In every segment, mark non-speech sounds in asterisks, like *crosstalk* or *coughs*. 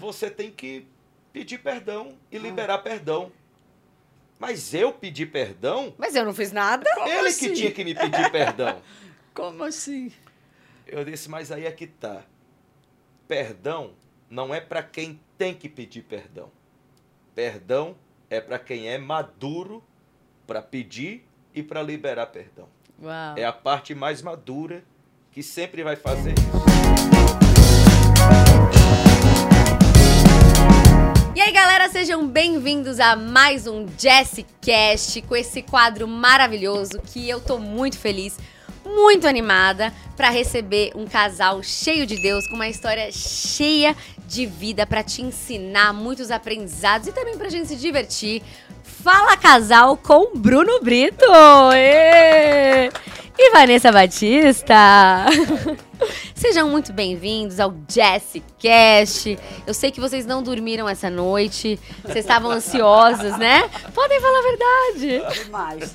você tem que pedir perdão e liberar perdão. Mas eu pedi perdão? Mas eu não fiz nada. ele assim? que tinha que me pedir perdão. *laughs* Como assim? Eu disse, mas aí é que tá. Perdão não é para quem tem que pedir perdão. Perdão é para quem é maduro para pedir e para liberar perdão. Uau. É a parte mais madura que sempre vai fazer isso. Galera, sejam bem-vindos a mais um Jessicast com esse quadro maravilhoso que eu tô muito feliz, muito animada para receber um casal cheio de Deus com uma história cheia de vida para te ensinar muitos aprendizados e também pra gente se divertir. Fala Casal com Bruno Brito Ê! E Vanessa Batista. *laughs* Sejam muito bem-vindos ao Jessicast. Eu sei que vocês não dormiram essa noite, vocês estavam ansiosos, né? Podem falar a verdade. Demais.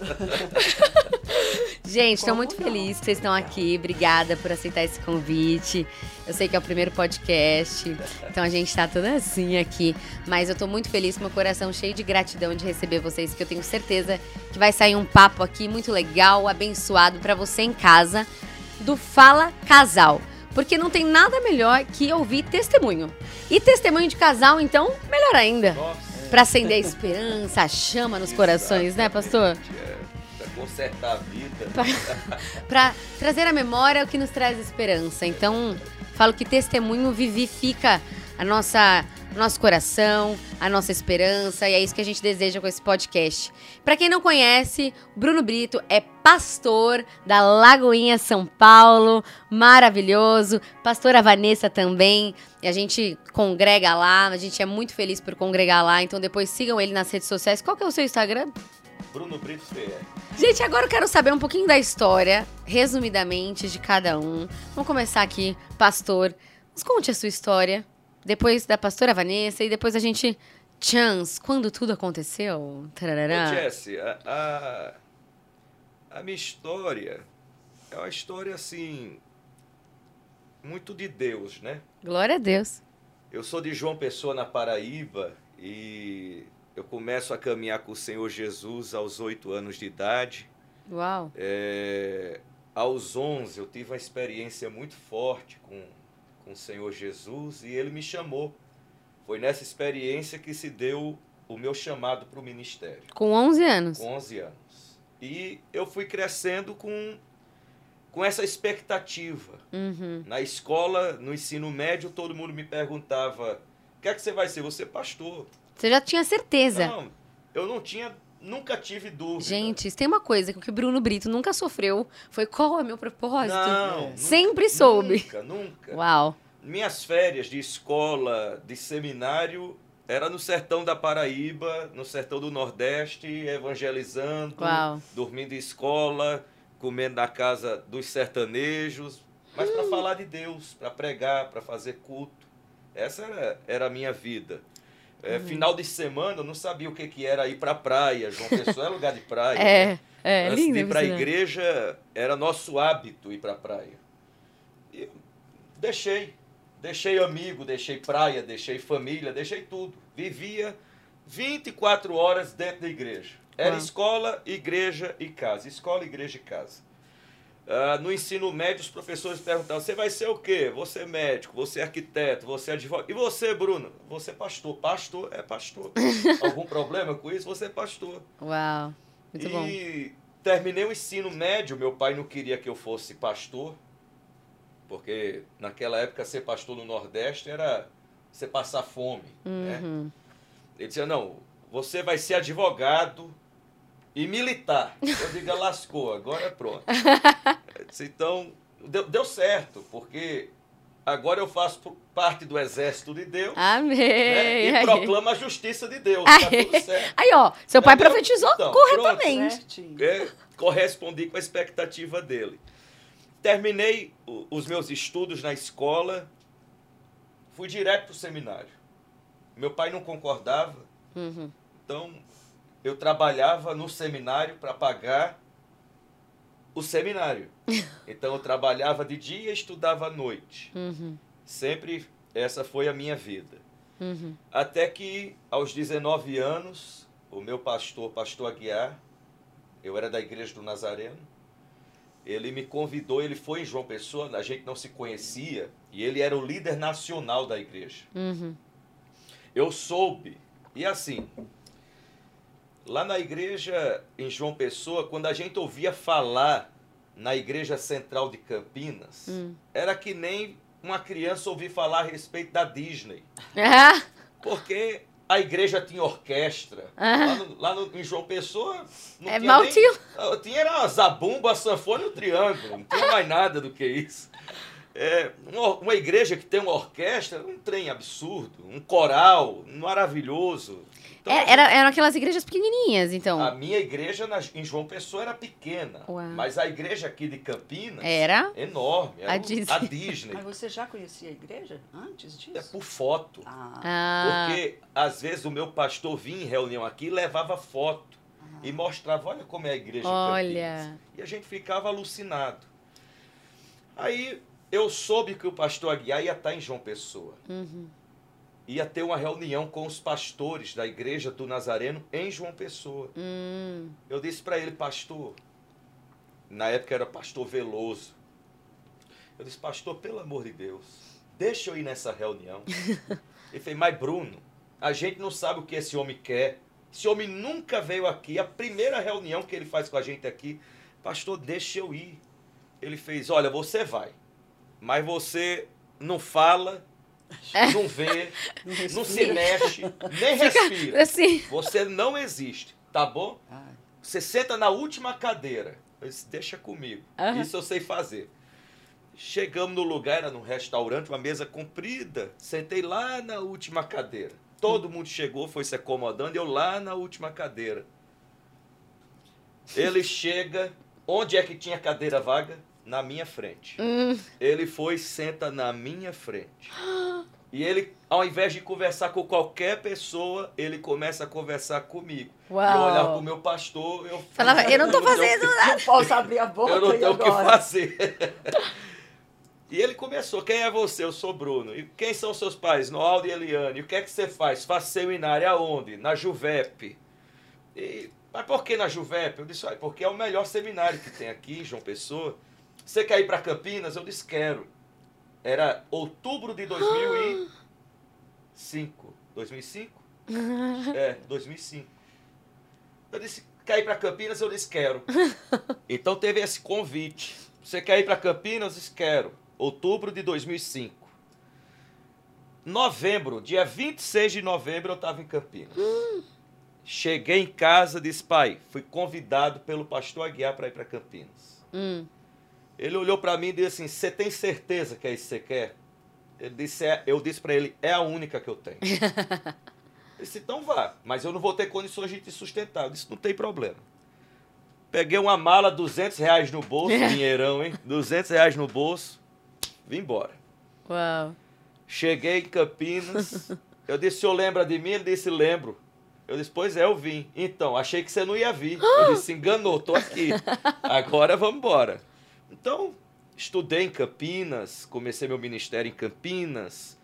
Gente, estou muito não? feliz que vocês estão aqui. Obrigada por aceitar esse convite. Eu sei que é o primeiro podcast, então a gente tá toda assim aqui. Mas eu tô muito feliz com meu coração cheio de gratidão de receber vocês, porque eu tenho certeza que vai sair um papo aqui muito legal, abençoado para você em casa, do Fala Casal. Porque não tem nada melhor que ouvir testemunho. E testemunho de casal, então, melhor ainda. Nossa, Pra acender a esperança, a chama nos corações, né, pastor? é, consertar a vida. *laughs* Pra trazer à memória o que nos traz esperança. Então, falo que testemunho vivifica a nossa nosso coração, a nossa esperança, e é isso que a gente deseja com esse podcast. Pra quem não conhece, Bruno Brito é pastor da Lagoinha São Paulo, maravilhoso. Pastora Vanessa também, e a gente congrega lá, a gente é muito feliz por congregar lá, então depois sigam ele nas redes sociais. Qual que é o seu Instagram? Bruno Brito PR. Gente, agora eu quero saber um pouquinho da história, resumidamente, de cada um. Vamos começar aqui, pastor. Nos conte a sua história, depois da pastora Vanessa e depois a gente. Chance, quando tudo aconteceu? Ô, Tarará. Jesse, a, a, a minha história é uma história assim. Muito de Deus, né? Glória a Deus. Eu sou de João Pessoa, na Paraíba, e eu começo a caminhar com o Senhor Jesus aos oito anos de idade. Uau. É, aos 11 eu tive uma experiência muito forte com, com o Senhor Jesus e ele me chamou. Foi nessa experiência que se deu o meu chamado para o ministério, Com 11 anos. com 11 anos. E eu fui crescendo com, com essa expectativa. Uhum. Na escola, no ensino médio, todo mundo me perguntava: o que é que você vai ser? Você é pastor. Você já tinha certeza. Não, eu não tinha, nunca tive dúvida. Gente, tem uma coisa que o Bruno Brito nunca sofreu, foi qual é meu propósito? não, nunca- Sempre soube. Nunca, nunca. Uau. Minhas férias de escola, de seminário, era no sertão da Paraíba, no sertão do Nordeste, evangelizando, Uau. dormindo em escola, comendo na casa dos sertanejos, mas para falar de Deus, para pregar, para fazer culto. Essa era, era a minha vida. É, Final de semana, eu não sabia o que, que era ir para a praia. João Pessoa é lugar de praia. É, né? é, Antes lindo. de ir para a né? igreja, era nosso hábito ir para a praia. E eu deixei. Deixei amigo, deixei praia, deixei família, deixei tudo. Vivia 24 horas dentro da igreja. Era Uau. escola, igreja e casa. Escola, igreja e casa. Ah, no ensino médio, os professores perguntavam: você vai ser o quê? Você é médico, você é arquiteto, você é advogado. E você, Bruno? Você é pastor. Pastor é pastor. *laughs* Algum problema com isso? Você é pastor. Uau. Muito bom. e terminei o ensino médio. Meu pai não queria que eu fosse pastor, porque naquela época ser pastor no Nordeste era você passar fome. Né? Uhum. Ele dizia: não, você vai ser advogado e militar. Eu digo, lascou, agora é pronto. *laughs* Então, deu, deu certo, porque agora eu faço parte do exército de Deus Amém. né? e Aí. proclamo a justiça de Deus. Tá Aí. ó, seu pai Entendeu? profetizou Então, corretamente. Certinho. É, correspondi com a expectativa dele. Terminei os meus estudos na escola, fui direto para o seminário. Meu pai não concordava, Uhum. então eu trabalhava no seminário para pagar o seminário. *laughs* Então eu trabalhava de dia e estudava à noite. Uhum. Sempre essa foi a minha vida. Uhum. Até que, aos 19 anos, o meu pastor, pastor Aguiar, eu era da igreja do Nazareno, ele me convidou, ele foi em João Pessoa, a gente não se conhecia, e ele era o líder nacional da igreja. Uhum. Eu soube, e assim, lá na igreja em João Pessoa, quando a gente ouvia falar na igreja central de Campinas, Hum. era que nem uma criança ouvir falar a respeito da Disney. Ah, Porque a igreja tinha orquestra. Ah. Lá, no, lá no- em João Pessoa não É tinha mal nem, tio. Ah, Tinha era a zabumba, a sanfona e o triângulo. Não tinha mais nada do que isso. É, uma, uma igreja que tem uma orquestra, um trem absurdo, um coral maravilhoso. Então, É, era, eram aquelas igrejas pequenininhas, então. A minha igreja na- em João Pessoa era pequena, Uau. mas a igreja aqui de Campinas Era? enorme. Era A Disney. a Disney. Mas você já conhecia a igreja antes disso? É por foto. Ah, Ah, Porque às vezes o meu pastor vinha em reunião aqui e levava foto e mostrava, olha como é a igreja olha. Campinas. E a gente ficava alucinado. Aí eu soube que o pastor Aguiar ia estar em João Pessoa. Uhum. Ia ter uma reunião com os pastores da igreja do Nazareno em João Pessoa. Hum. Eu disse para ele, pastor, na época era pastor Veloso. Eu disse, pastor, pelo amor de Deus, deixa eu ir nessa reunião. *laughs* ele fez, mas Bruno, a gente não sabe o que esse homem quer. Esse homem nunca veio aqui. A primeira reunião que ele faz com a gente aqui, pastor, deixa eu ir. Ele fez, olha, você vai, mas você não fala, não vê, não se mexe, nem respira. Assim. Você não existe, tá bom? Você senta na última cadeira. Eu disse, deixa comigo. Aham. Isso eu sei fazer. Chegamos no lugar, era num restaurante, uma mesa comprida. Sentei lá na última cadeira. Todo mundo chegou, foi se acomodando, eu lá na última cadeira. Ele chega, onde é que tinha cadeira vaga? Na minha frente. Hum. Ele foi e senta na minha frente. E ele, ao invés de conversar com qualquer pessoa, ele começa a conversar comigo. Uau. E eu olhava pro meu pastor, eu Falava, eu não tô fazendo que- não posso abrir a boca Eu não e tenho o que fazer. *laughs* E ele começou, quem é você? Eu sou Bruno. E quem são seus pais? Noaldo e Eliane. E o que é que você faz? Faço seminário aonde? Na Juvep. E, mas por que na Juvep? Eu disse, "Olha, porque é o melhor seminário que tem aqui, em João Pessoa. Você quer ir para Campinas? Eu disse, quero. Era outubro de 2005. 2005? *laughs* É, 2005. Eu disse, quer ir para Campinas? Eu disse, quero. *laughs* Então teve esse convite. Você quer ir para Campinas? Eu disse, quero. Outubro de 2005. Novembro, dia 26 de novembro, eu estava em Campinas. Cheguei em casa, disse, pai, fui convidado pelo pastor Aguiar para ir para Campinas. Hum. Ele olhou para mim e disse assim: Você tem certeza que é isso que você quer? Ele disse, é, eu disse para ele: É a única que eu tenho. *laughs* eu disse: Então vá, mas eu não vou ter condições de te sustentar. Eu disse: Não tem problema. Peguei uma mala, 200 reais no bolso, *laughs* dinheirão, hein? 200 reais no bolso, vim embora. Uau. Cheguei em Campinas. *laughs* Eu disse: O senhor lembra de mim? Ele disse: Lembro. Eu disse: Pois é, eu vim. Então, achei que você não ia vir. *gasps* Eu disse: Enganou, tô aqui. Agora vamos embora. Então, estudei em Campinas, comecei meu ministério em Campinas.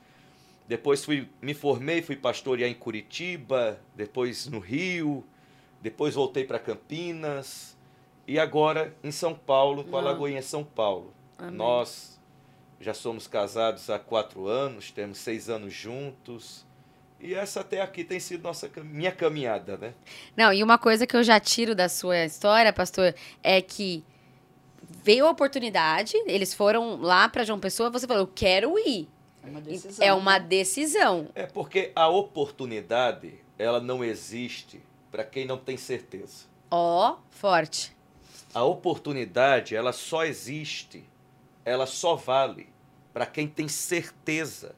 Depois fui, me formei, fui pastorear em Curitiba, depois no Rio, depois voltei para Campinas e agora em São Paulo, com a. Lagoinha São Paulo. Amém. Nós já somos casados há quatro anos, temos seis anos juntos. E essa até aqui tem sido nossa, minha caminhada, né? Não, e uma coisa que eu já tiro da sua história, pastor, é que veio a oportunidade, eles foram lá pra João Pessoa, você falou, eu quero ir. É uma decisão. É uma né? decisão. É porque a oportunidade, ela não existe para quem não tem certeza. Ó, forte. A oportunidade, ela só existe, ela só vale para quem tem certeza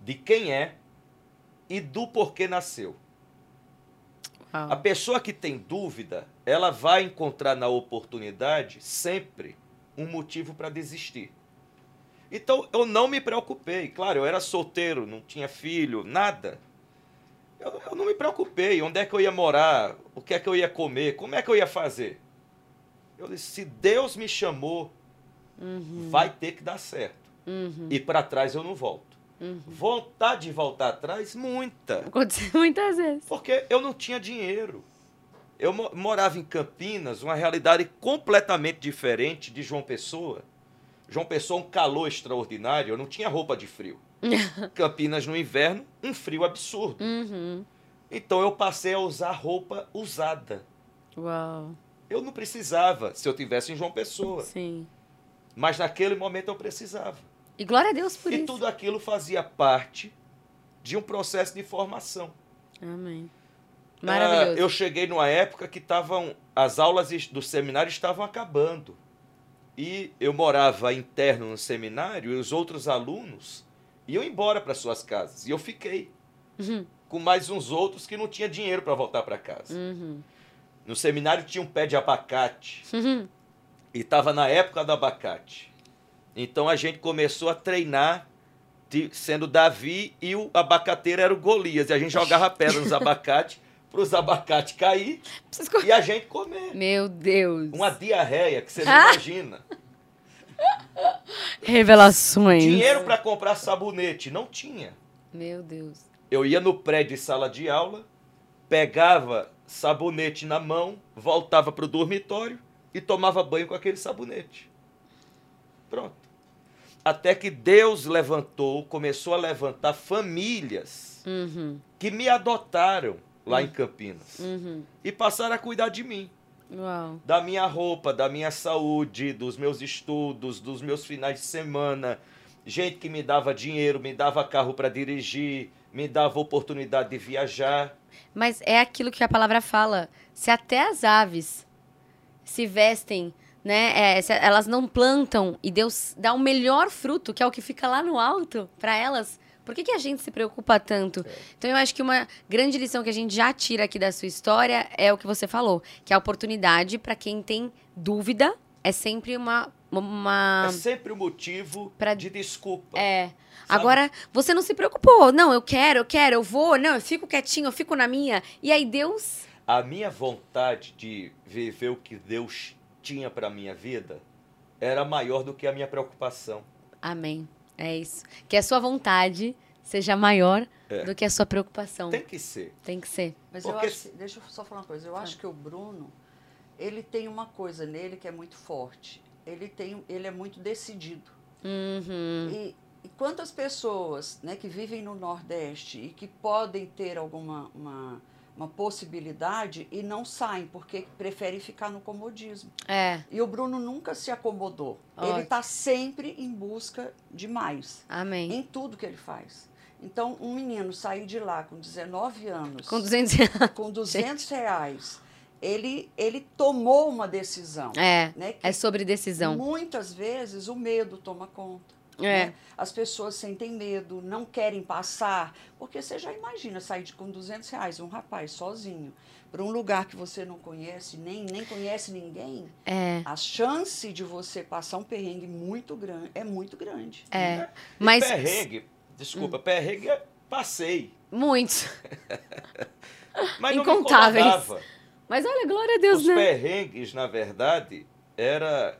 de quem é e do porquê nasceu. A Uau. pessoa que tem dúvida, ela vai encontrar na oportunidade sempre um motivo para desistir. Então eu não me preocupei. Claro, eu era solteiro, não tinha filho, nada. Eu, eu não me preocupei. Onde é que eu ia morar? O que é que eu ia comer? Como é que eu ia fazer? Eu disse: se Deus me chamou, vai ter que dar certo. Uhum. E para trás eu não volto. Uhum. Vontade de voltar atrás, muita. Aconteceu muitas vezes. Porque eu não tinha dinheiro. Eu mo- morava em Campinas, uma realidade completamente diferente de João Pessoa. João Pessoa, um calor extraordinário, eu não tinha roupa de frio. *laughs* Campinas no inverno, um frio absurdo. Uhum. Então eu passei a usar roupa usada. Uau. Eu não precisava se eu tivesse em João Pessoa, Sim. mas naquele momento eu precisava. E glória a Deus por e isso. tudo aquilo fazia parte de um processo de formação. Amém. Ah, Maravilhoso. eu cheguei numa época que estavam as aulas do seminário estavam acabando. E eu morava interno no seminário e os outros alunos iam embora para suas casas. E eu fiquei Uhum. com mais uns outros que não tinha dinheiro para voltar para casa. Uhum. No seminário tinha um pé de abacate Uhum. e estava na época do abacate. Então a gente começou a treinar sendo Davi e o abacateiro era o Golias. E a gente jogava pedra nos abacates para os abacates cair Preciso e a gente comer. Meu Deus. Uma diarreia que você não Ah! imagina. *laughs* Revelações. Dinheiro para comprar sabonete, não tinha. Meu Deus. Eu ia no prédio de sala de aula, pegava sabonete na mão, voltava para o dormitório e tomava banho com aquele sabonete. Pronto. Até que Deus levantou, começou a levantar famílias Uhum. que me adotaram lá em Campinas Uhum. e passaram a cuidar de mim. Uau. da minha roupa, da minha saúde, dos meus estudos, dos meus finais de semana. Gente que me dava dinheiro, me dava carro para dirigir, me dava oportunidade de viajar. Mas é aquilo que a palavra fala. Se até as aves se vestem, né? é, elas não plantam e Deus dá o melhor fruto, que é o que fica lá no alto, para elas. Por que, que a gente se preocupa tanto? Então eu acho que uma grande lição que a gente já tira aqui da sua história é o que você falou, que a oportunidade para quem tem dúvida é sempre uma uma É sempre o motivo Pra- de desculpa. é. sabe? Agora, você não se preocupou. Não, eu quero, eu quero, eu vou. Não, eu fico quietinho, eu fico na minha. E aí Deus A minha vontade de viver o que Deus tinha para minha vida era maior do que a minha preocupação. Amém. É isso. Que a sua vontade seja maior É. do que a sua preocupação. Tem que ser. Tem que ser. Mas eu Porque acho, que- deixa eu só falar uma coisa. Eu acho que o Bruno, ele tem uma coisa nele que é muito forte. Ele tem, ele é muito decidido. Uhum. E, e quantas pessoas, né, que vivem no Nordeste e que podem ter alguma uma, uma possibilidade e não saem porque preferem ficar no comodismo. É. E o Bruno nunca se acomodou. Ele Ótimo. está sempre em busca de mais Amém. em tudo que ele faz. Então, um menino sair de lá com 19 anos, Com 200 reais. *laughs* com 200 reais, ele, ele tomou uma decisão. É. Né, É sobre decisão. muitas vezes o medo toma conta. É. né? As pessoas sentem medo, não querem passar. Porque você já imagina sair de, com 200 reais, um rapaz sozinho, para um lugar que você não conhece, nem, nem conhece ninguém. É. A chance de você passar um perrengue muito grande é muito grande. É. E Mas. perrengue, desculpa, perrengue é passei. Muitos. *laughs* Mas não Incontáveis. Mas olha, glória a Deus, Os né? perrengues, na verdade, era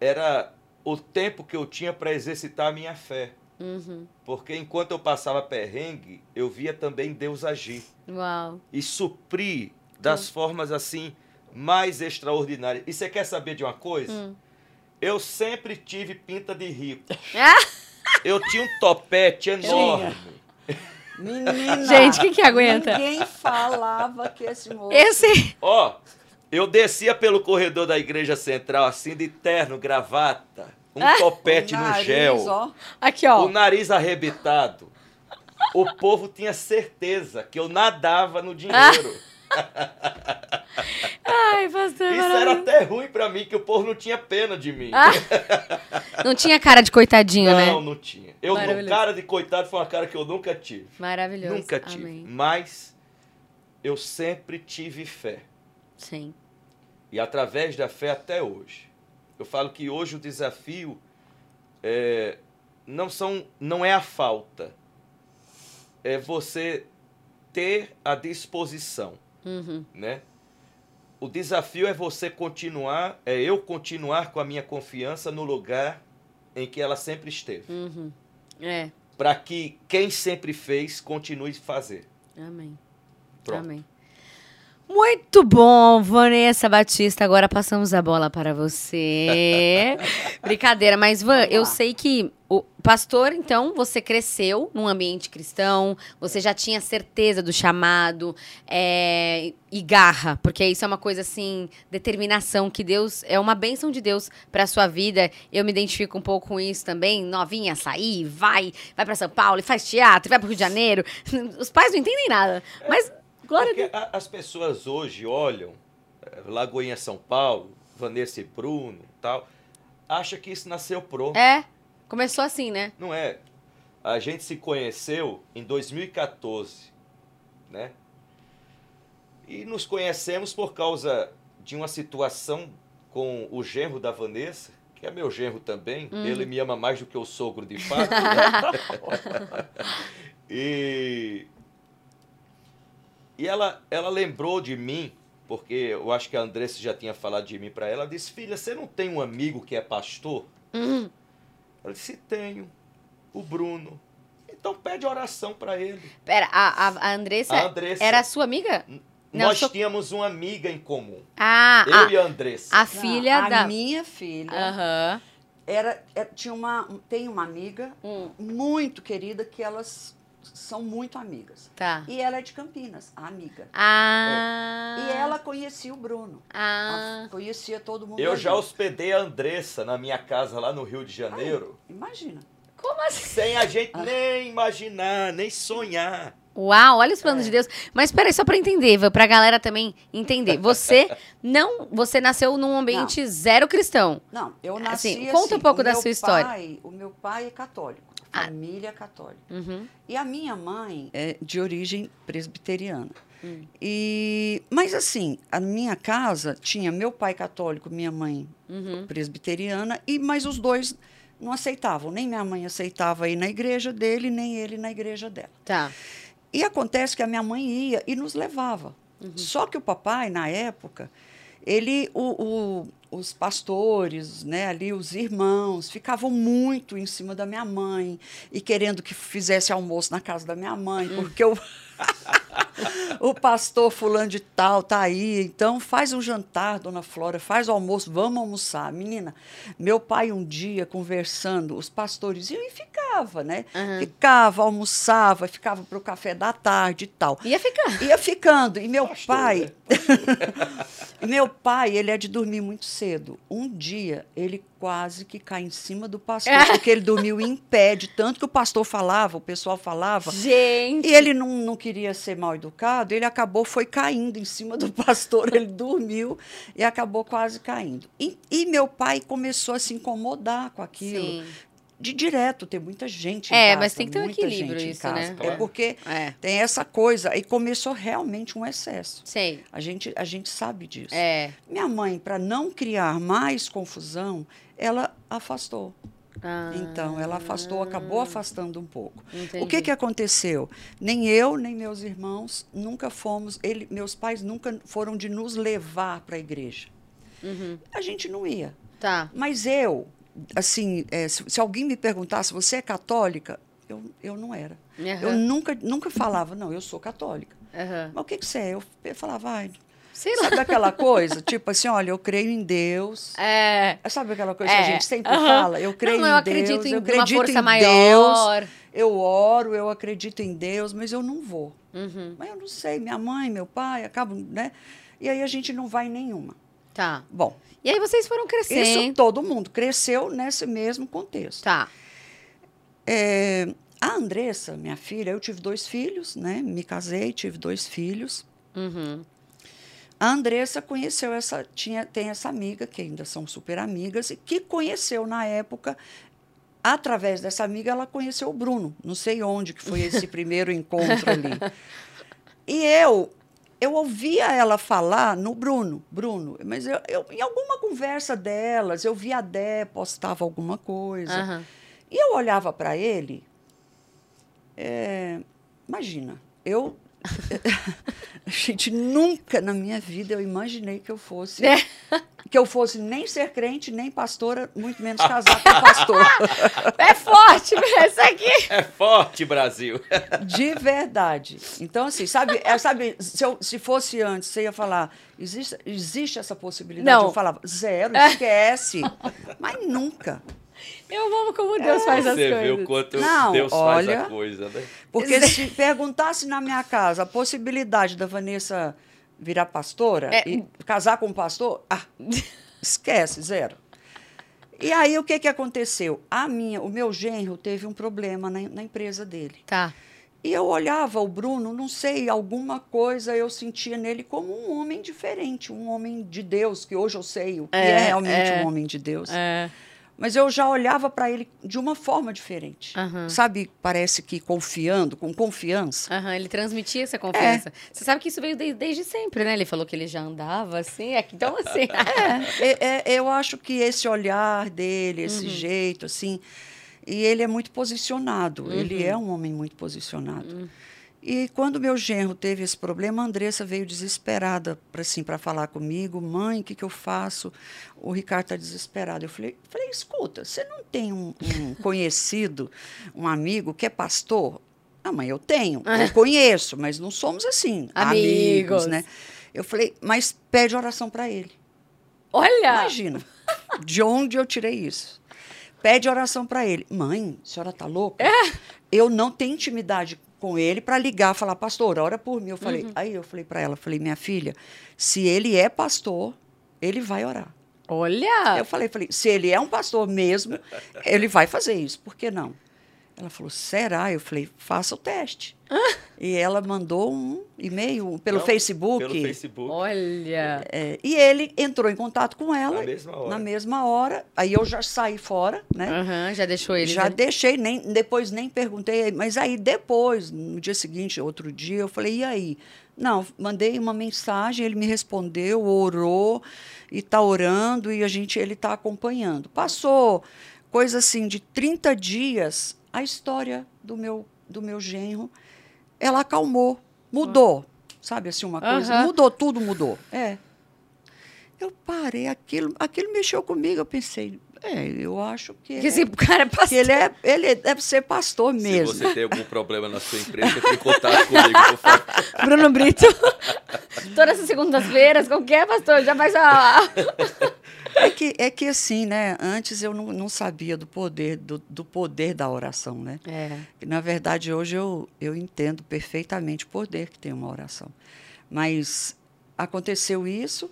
era o tempo que eu tinha para exercitar a minha fé. Uhum. Porque enquanto eu passava perrengue, eu via também Deus agir Uau. e suprir das formas assim mais extraordinárias. E você quer saber de uma coisa? Hum. Eu sempre tive pinta de rico. Ah! *laughs* Eu tinha um topete enorme. Menina! Gente, quem que aguenta? Ninguém falava que esse moço. Esse. Ó, eu descia pelo corredor da igreja central assim de terno, gravata, um Ah! topete no nariz, gel, ó, Aqui, ó. o nariz arrebitado. O povo tinha certeza que eu nadava no dinheiro. *laughs* Ai, pastor. Isso era até ruim pra mim, que o povo não tinha pena de mim. Ah, *laughs* Não tinha cara de coitadinho, né? não, não tinha. Eu, Maravilhoso. cara de coitado foi uma cara que eu nunca tive. Maravilhoso. Nunca tive. Amém. Mas eu sempre tive fé. Sim. E através da fé até hoje. Eu falo que hoje o desafio é, não, são, não é a falta, é você ter a disposição, Uhum. né? O desafio é você continuar, é eu continuar com a minha confiança no lugar em que ela sempre esteve. Uhum. É. para que quem sempre fez continue a fazer. Amém. Pronto. Amém. Muito bom, Vanessa Batista. Agora passamos a bola para você. *laughs* Brincadeira, mas Van, eu sei que o pastor, então, você cresceu num ambiente cristão, você já tinha certeza do chamado é, e garra, porque isso é uma coisa assim, determinação que Deus é uma bênção de Deus para sua vida. Eu me identifico um pouco com isso também. Novinha, sair, vai, vai para São Paulo, e faz teatro, vai para Rio de Janeiro. *laughs* Os pais não entendem nada, mas glória. Porque a- as pessoas hoje olham eh, Lagoinha São Paulo, Vanessa e Bruno, tal, acha que isso nasceu pro. É, começou assim, né? Não é. A gente se conheceu em 2014, né? E nos conhecemos por causa de uma situação com o genro da Vanessa, que é meu genro também. Ele me ama mais do que o sogro de *laughs* fato. né? *laughs* e e ela, ela lembrou de mim, porque eu acho que a Andressa já tinha falado de mim para ela. Ela disse: Filha, você não tem um amigo que é pastor? Uhum. Ela disse: Tenho, o Bruno. Então pede oração para ele. Pera, a, a, a Andressa, A Andressa. era sua amiga? Não, Nós sou- tínhamos uma amiga em comum. Ah, eu a, e a Andressa. a Não, filha a da. minha filha Aham. era, é- tinha uma, tem uma amiga Hum, muito querida que elas são muito amigas. tá. E ela é de Campinas, a amiga. Ah. E ela conhecia o Bruno. Ah. A- Conhecia todo mundo. Eu ali. já hospedei a Andressa na minha casa lá no Rio de Janeiro, Imagina. Como assim? sem a gente nem imaginar, nem sonhar. Uau, olha os É. planos de Deus. Mas peraí, só pra entender, Ivan, pra galera também entender. Você *laughs* não. Você nasceu num ambiente zero cristão. Não, eu Assim, nasci conta um pouco da sua história. pai- o meu pai é católico, Ah. Família católica. Uhum. E a minha mãe é de origem presbiteriana. Hum. E, mas assim, a minha casa tinha meu pai católico, minha mãe Uhum. presbiteriana, e mas os dois não aceitavam. Nem minha mãe aceitava ir na igreja dele, nem ele na igreja dela. Tá. E acontece que a minha mãe ia e nos levava. Uhum. Só que o papai, na época, ele, o- o- os pastores, né, ali, os irmãos, ficavam muito em cima da minha mãe e querendo que fizesse almoço na casa da minha mãe, Hum. porque o, *laughs* *laughs* o pastor fulano de tal tá aí, então faz um jantar, dona Flora, faz o almoço, vamos almoçar. Menina, meu pai um dia conversando, os pastores iam e ficava, né? Aham. Ficava, almoçava, ficava para o café da tarde e tal. Ia ficar. Ia ficando. E meu Pastor, pai. né? *laughs* e meu pai, ele é de dormir muito cedo. Um dia, ele quase que cai em cima do *laughs* pastor, porque ele dormiu em pé, de tanto que o pastor falava, o pessoal falava. Gente. E ele não, não queria ser mal educado, ele acabou, foi caindo em cima do *laughs* pastor, ele dormiu e acabou quase caindo. E, e meu pai começou a se incomodar com aquilo. Sim. De direto, tem muita gente em É, casa, mas tem que ter um equilíbrio isso, casa. né? É porque É. tem essa coisa, e começou realmente um excesso. Sei. A gente, a gente sabe disso. É. Minha mãe, para não criar mais confusão, ela afastou. Ah, Então, ela afastou, acabou afastando um pouco. entendi. O que, que aconteceu? Nem eu, nem meus irmãos nunca fomos, ele, meus pais nunca foram de nos levar para a igreja. Uhum. A gente não ia. Tá. Mas eu, assim, é, se, se alguém me perguntasse, você é católica? Eu, eu não era. Eu Aham. nunca, nunca falava, não, eu sou católica. Aham. Mas o que, que você é? Eu, eu falava, ai, Sei lá. sabe aquela coisa? tipo assim, olha, eu creio em Deus. É. Sabe aquela coisa que a É. gente sempre Aham. fala? Eu creio não, em eu Deus, acredito em eu acredito força em Deus, eu oro, eu acredito em Deus, mas eu não vou. Uhum. Mas eu não sei, minha mãe, meu pai, acabam, né? E aí a gente não vai em nenhuma. Tá. Bom, E aí vocês foram isso crescendo. todo mundo cresceu nesse mesmo contexto. Tá. É, a Andressa, minha filha, eu tive dois filhos, né? Me casei, tive dois filhos. Uhum. A Andressa conheceu essa, tinha, tem essa amiga, que ainda são super amigas, e que conheceu na época, através dessa amiga, ela conheceu o Bruno. Não sei onde que foi esse *laughs* primeiro encontro ali. E eu, eu ouvia ela falar no Bruno, Bruno, mas eu, eu- em alguma conversa delas, eu via a Dé postava alguma coisa. Aham. E eu olhava para ele, é, imagina, eu *laughs* Gente, nunca na minha vida eu imaginei que eu fosse. É. Que eu fosse nem ser crente, nem pastora, muito menos casar com pastor. *laughs* É forte, essa aqui. É forte, Brasil. De verdade. Então, assim, sabe, é, sabe se, eu- se fosse antes, você ia falar, existe, existe essa possibilidade? Não. Eu falava, zero, esquece. Mas nunca. Eu amo como Deus faz as Você coisas. vê o quanto Não, Deus olha- faz a coisa, né? Porque se perguntasse na minha casa a possibilidade da Vanessa virar pastora É. e casar com um pastor, ah, esquece, zero. E aí o que, que aconteceu? A minha, o meu genro teve um problema na, na empresa dele. Tá. E eu olhava o Bruno, não sei, alguma coisa eu sentia nele como um homem diferente, um homem de Deus, que hoje eu sei o que é, É, realmente é. um homem de Deus. É. Mas eu já olhava para ele de uma forma diferente. Aham. Sabe, parece que confiando, com confiança. Aham, ele transmitia essa confiança. Você sabe que isso veio de- desde sempre, né? Ele falou que ele já andava assim, é então assim. *laughs* É, é, é, eu acho que esse olhar dele, Uhum. esse jeito, assim, e ele é muito posicionado. Uhum. Ele é um homem muito posicionado. E quando meu genro teve esse problema, a Andressa veio desesperada para assim, falar comigo, mãe, o que, que eu faço? O Ricardo está desesperado. Eu falei, falei, escuta, você não tem um, um *laughs* conhecido, um amigo que é pastor? Ah, mãe, eu tenho, *laughs* eu conheço, mas não somos assim, Amigos. amigos, né? Eu falei, mas pede oração para ele. Olha! Imagina, de onde eu tirei isso? Pede oração para ele. Mãe, a senhora tá louca? Eu não tenho intimidade com ele para ligar, falar, pastor, ora por mim. Eu falei, aí eu falei para ela, falei, minha filha, se ele é pastor, ele vai orar. Olha! Eu falei, falei, se ele é um pastor mesmo, ele vai fazer isso. Por que não? Ela falou, será? Eu falei, faça o teste. E ela mandou um e-mail pelo Não, Facebook. Pelo Facebook. Olha! É, e ele entrou em contato com ela Na mesma hora. na mesma hora. Aí eu já saí fora, né? Aham, já deixou ele. já né? deixei, nem, depois nem perguntei. Mas aí depois, no dia seguinte, outro dia, eu falei, e aí? Não, mandei uma mensagem, ele me respondeu, orou e está orando e a gente, ele está acompanhando. Passou coisa assim de 30 dias, a história do meu, do meu genro, ela acalmou, mudou. Sabe assim, uma coisa? Aham. Mudou, tudo mudou. É. Eu parei, aquilo, aquilo mexeu comigo, eu pensei, é, eu acho que. Que esse cara é que pastor. ele, é, ele deve ser pastor Se mesmo. você tem algum problema na sua empresa, entre em contato comigo, por favor. *laughs* Bruno Brito. *laughs* Todas as segundas-feiras, qualquer pastor, já faz a. *laughs* É que, é que assim, né? Antes eu não, não sabia do poder, do, do poder da oração, né? É. E, na verdade, hoje eu, eu entendo perfeitamente o poder que tem uma oração. Mas aconteceu isso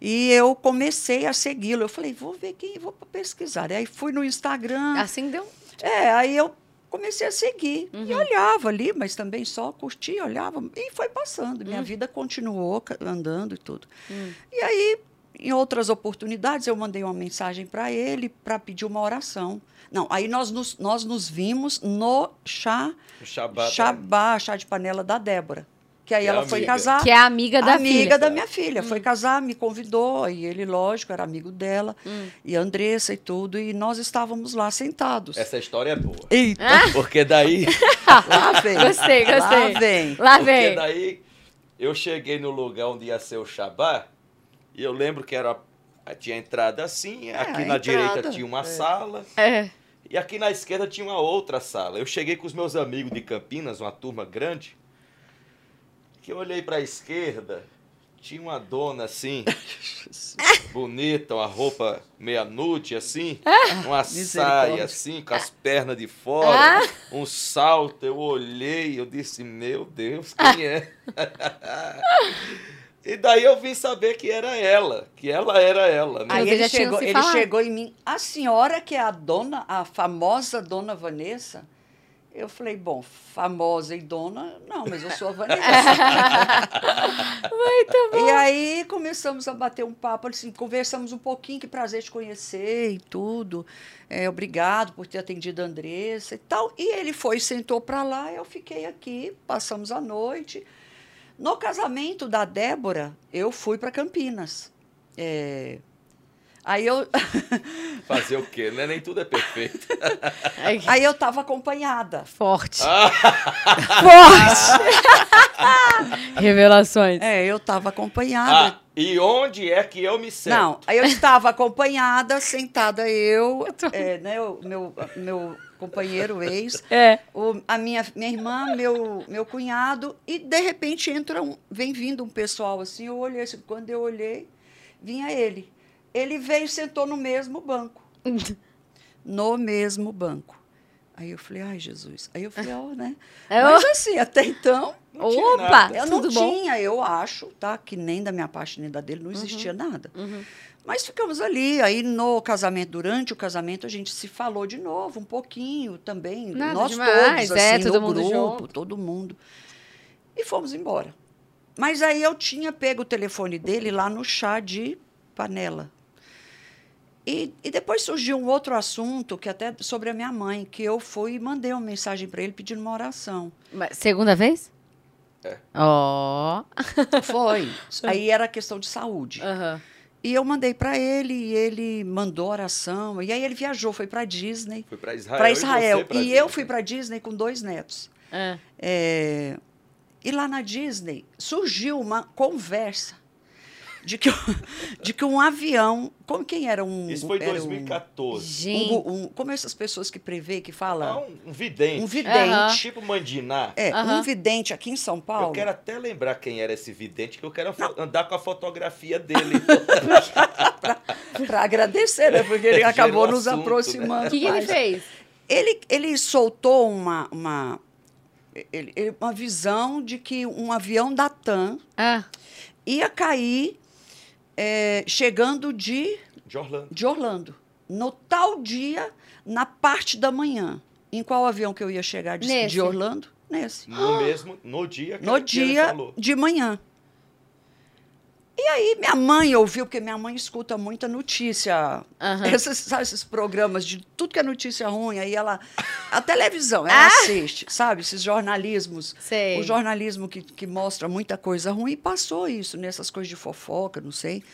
e eu comecei a segui-lo. Eu falei, vou ver quem, vou pesquisar. Aí fui no Instagram. Assim deu. É, aí eu comecei a seguir. E olhava ali, mas também só curtia, olhava. E foi passando. Minha vida continuou andando e tudo. E aí, em outras oportunidades, eu mandei uma mensagem para ele para pedir uma oração. Não, aí nós nos, nós nos vimos no chá, O. Shabá, chá de panela da Débora. Que aí Que é ela foi amiga. casar. Que é a amiga da amiga filha. da minha filha. Foi casar, me convidou, e ele, lógico, era amigo dela, e a Andressa e tudo, e nós estávamos lá sentados. Essa história é boa. Eita, Porque daí, *laughs* lá vem. Gostei, gostei. Lá vem. Lá porque vem. daí eu cheguei no lugar onde ia ser o Shabbat, e eu lembro que era tinha entrada assim, aqui a na entrada, direita tinha uma é. sala, É. e aqui na esquerda tinha uma outra sala. Eu cheguei com os meus amigos de Campinas, uma turma grande, que eu olhei para a esquerda, tinha uma dona assim, *laughs* *laughs* bonita, uma roupa meia nude assim, uma saia assim, com as pernas de fora, Ah. um salto. Eu olhei, eu disse, meu Deus, quem é? *laughs* e daí eu vim saber que era ela, que ela era ela, né? Aí ele chegou, ele chegou em mim, a senhora que é a dona, a famosa dona Vanessa? Eu falei, bom, famosa e dona, não, mas eu sou a Vanessa. *laughs* Muito bom. E aí começamos a bater um papo, assim, conversamos um pouquinho, que prazer te conhecer e tudo. É, obrigado por ter atendido a Andressa e tal. E ele foi, sentou para lá, eu fiquei aqui, passamos a noite. No casamento da Débora, eu fui para Campinas. É, Aí eu, *laughs* Fazer o quê? Né? Nem tudo é perfeito. *laughs* Aí eu tava acompanhada. forte. Ah. *laughs* Forte! Revelações. É, eu tava acompanhada. Ah, e onde é que eu me sento? Não, aí eu estava acompanhada, sentada eu, *laughs* Eu tô- é, né, o meu, meu companheiro ex, É. o- a minha, minha irmã, meu, meu cunhado, e de repente entra um, vem vindo um pessoal assim, eu olhei assim, quando eu olhei, vinha ele. Ele veio e sentou no mesmo banco. *laughs* No mesmo banco. Aí eu falei, ai, Jesus. Aí eu falei, ó, né? É, Mas assim, até então, Não Opa! eu não bom? tinha, eu acho, tá? Que nem da minha parte nem da dele não existia nada. Uhum. Mas ficamos ali. Aí no casamento, durante o casamento, a gente se falou de novo um pouquinho também. Nada nós demais, todos, é, assim, todo no mundo grupo, junto. todo mundo. E fomos embora. Mas aí eu tinha pego o telefone dele lá no chá de panela. E, e depois surgiu um outro assunto, que até sobre a minha mãe, que eu fui e mandei uma mensagem para ele pedindo uma oração. Mas Segunda vez? É. Ó. *laughs* Foi. aí era questão de saúde. Aham. E eu mandei para ele, e ele mandou oração. E aí ele viajou, foi para Disney. Fui para Israel. Para e Israel. você pra E, Disney. eu fui para Disney com dois netos. É. É, e lá na Disney surgiu uma conversa de que, *laughs* de que um avião. Como quem era um. Isso foi em era um- 2014. Um, Gente. um- como essas pessoas que prevê, que Ah, fala. um, um vidente. Um vidente. Tipo Mandiná. É, um vidente aqui em São Paulo. Eu quero até lembrar quem era esse vidente, que eu quero fo- andar com a fotografia dele. *laughs* Para agradecer, né? Porque ele acabou nos assunto, né? aproximando. O que, que ele fez? Ele, ele soltou uma, uma, ele- ele- uma visão de que um avião da TAM Ah. ia cair é, chegando de, De Orlando. de Orlando. No tal dia, na parte da manhã. Em qual avião que eu ia chegar de, de Orlando? Nesse. No mesmo, no dia que, No ele- que ele dia falou. de manhã. E aí minha mãe ouviu, porque minha mãe escuta muita notícia. Aham. *laughs* Esses, sabe, esses programas de tudo que é notícia ruim. Aí ela. A televisão, ela assiste, sabe? Esses jornalismos. Sei. O jornalismo que, que mostra muita coisa ruim. E passou isso, nessas coisas de fofoca, não sei.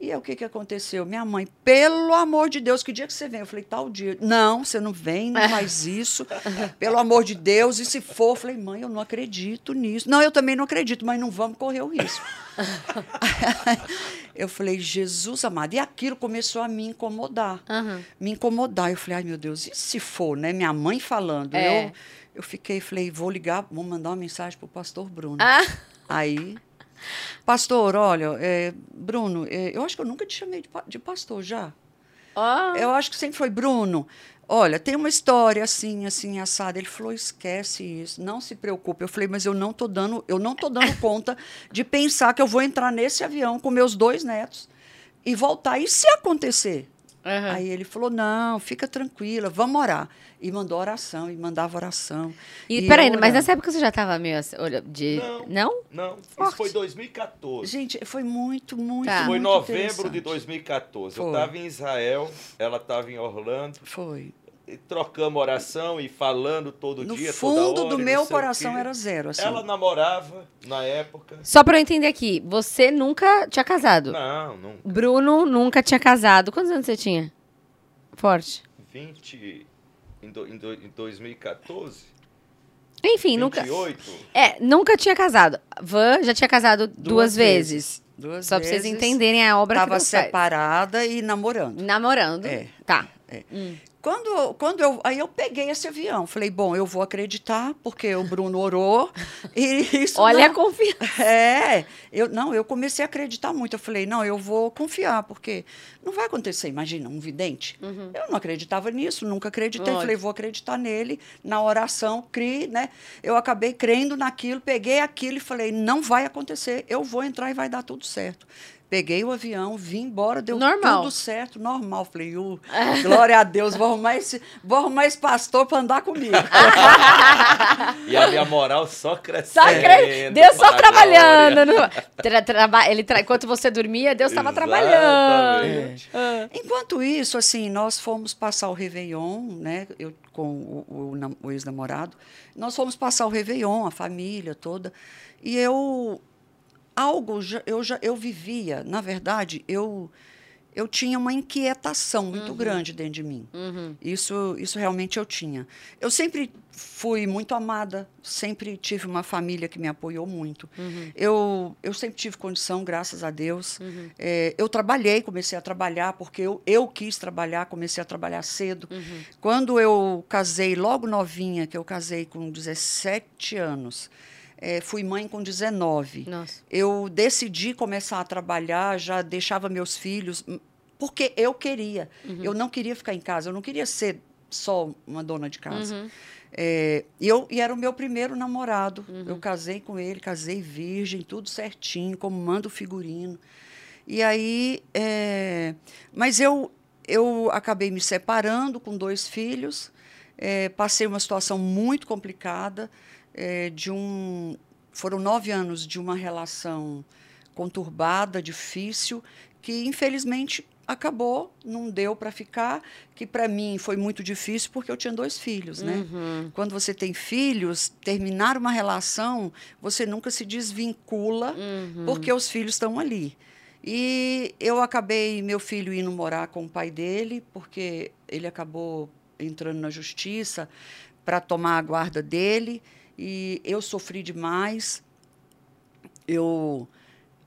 E aí o que, que aconteceu? Minha mãe, pelo amor de Deus, que dia que você vem? Eu falei, tal dia. Não, você não vem, não faz isso. Pelo amor de Deus. E se for, eu falei, mãe, eu não acredito nisso. Não, eu também não acredito, mas não vamos correr o risco. *laughs* eu falei, Jesus amado. E aquilo começou a me incomodar. Aham. Me incomodar. Eu falei, ai meu Deus, e se for, né? Minha mãe falando. É. Eu, eu fiquei, falei, vou ligar, vou mandar uma mensagem pro pastor Bruno. Ah. Aí, pastor, olha, é, Bruno, é, eu acho que eu nunca te chamei de, de pastor já. Ó. Eu acho que sempre foi Bruno. Olha, tem uma história assim, assim, assada. Ele falou, esquece isso, não se preocupe. Eu falei, mas eu não tô dando, eu não tô dando *laughs* conta de pensar que eu vou entrar nesse avião com meus dois netos e voltar. E se acontecer? Aham. Aí ele falou, não, fica tranquila, vamos orar. E mandou oração, e mandava oração. E, E peraí, eu mas nessa época você já tava meio assim, olha, de. Não. Não? Não, Forte. isso foi 2014. Gente, foi muito, muito, Tá. Foi muito novembro de 2014. Eu Foi. estava em Israel, ela estava em Orlando. Foi. Trocamos oração e falando todo No dia, fundo toda hora, do meu coração era zero, assim. Ela namorava na época. Só pra eu entender aqui, você nunca tinha casado? Não, não. Bruno nunca tinha casado. Quantos anos você tinha? Forte. 20 em, do, em, do, em 2014. Enfim, nunca. 28. É, nunca tinha casado. Van já tinha casado duas, vezes. Duas Só pra vocês vezes. entenderem a obra que Tava Deus faz. separada e namorando. Namorando. É. Tá. Quando, quando eu, aí eu peguei esse avião, falei, bom, eu vou acreditar, porque o Bruno orou. E *laughs* isso Olha a não- confiança. É, eu não, eu comecei a acreditar muito. Eu falei, não, eu vou confiar, porque não vai acontecer. Imagina, um vidente. Eu não acreditava nisso, nunca acreditei. Lógico. Falei, vou acreditar nele, na oração, crie, né? Eu acabei crendo naquilo, peguei aquilo e falei, não vai acontecer, eu vou entrar e vai dar tudo certo. Peguei o avião, vim embora, deu Normal. tudo certo, normal. Falei, uh, *laughs* glória a Deus, vou arrumar esse, vou arrumar esse pastor para andar comigo. *laughs* E a minha moral só crescendo. Só cre... Deus só trabalhando. no- Tra- traba- Ele tra... Enquanto você dormia, Deus estava trabalhando. Exatamente. Enquanto isso, assim, nós fomos passar o Réveillon, né? Eu com o, o o ex-namorado. Nós fomos passar o Réveillon, a família toda. E eu algo já, eu já eu vivia, na verdade, eu eu tinha uma inquietação muito Uhum. grande dentro de mim. Uhum. Isso, isso realmente eu tinha. Eu sempre fui muito amada, sempre tive uma família que me apoiou muito. Uhum. Eu, eu sempre tive condição, graças a Deus. É, eu trabalhei, comecei a trabalhar, porque eu, eu quis trabalhar, comecei a trabalhar cedo. Uhum. Quando eu casei, logo novinha, que eu casei com 17 anos, é, fui mãe com 19. Nossa. Eu decidi começar a trabalhar, já deixava meus filhos, hum, porque eu queria. Eu não queria ficar em casa, eu não queria ser só uma dona de casa. Uhum. É, e, eu, e era o meu primeiro namorado. Eu casei com ele, casei virgem, tudo certinho, como manda o figurino. E aí. é, mas eu, eu acabei me separando com dois filhos, é, passei uma situação muito complicada. É, de um, foram nove anos de uma relação conturbada, difícil, que infelizmente acabou, não deu para ficar, que para mim foi muito difícil porque eu tinha dois filhos, né? Uhum. Quando você tem filhos, terminar uma relação, você nunca se desvincula Uhum. porque os filhos estão ali. E eu acabei, meu filho indo morar com o pai dele, porque ele acabou entrando na justiça para tomar a guarda dele, e eu sofri demais. Eu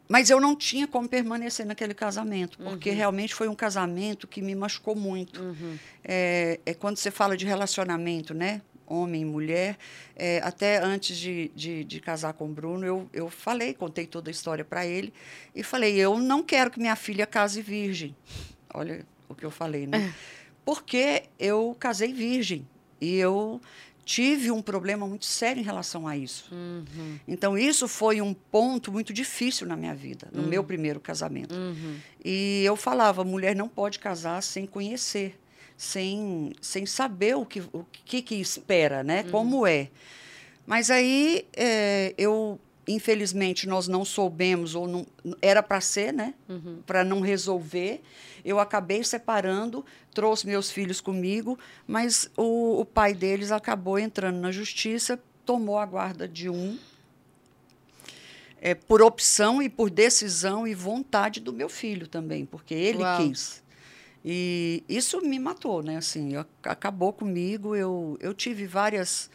mas eu não tinha como permanecer naquele casamento, porque realmente foi um casamento que me machucou muito. Uhum. É, é quando você fala de relacionamento, né? Homem e mulher. é, até antes de, de, de casar com o Bruno, eu, eu falei, contei toda a história para ele, e falei: eu não quero que minha filha case virgem. Olha o que eu falei, né? Porque eu casei virgem. E eu tive um problema muito sério em relação a isso. Uhum. Então, isso foi um ponto muito difícil na minha vida, no meu primeiro casamento. Uhum. E eu falava, mulher não pode casar sem conhecer, sem, sem saber o que, o que, que espera, né? Como é. Mas aí é, eu, infelizmente, nós não soubemos, ou não, era para ser, né? Para não resolver. Eu acabei separando, trouxe meus filhos comigo, mas o, o pai deles acabou entrando na justiça, tomou a guarda de um é, por opção e por decisão e vontade do meu filho também, porque ele Uau. quis. E isso me matou, né? Assim, acabou comigo. Eu, eu tive várias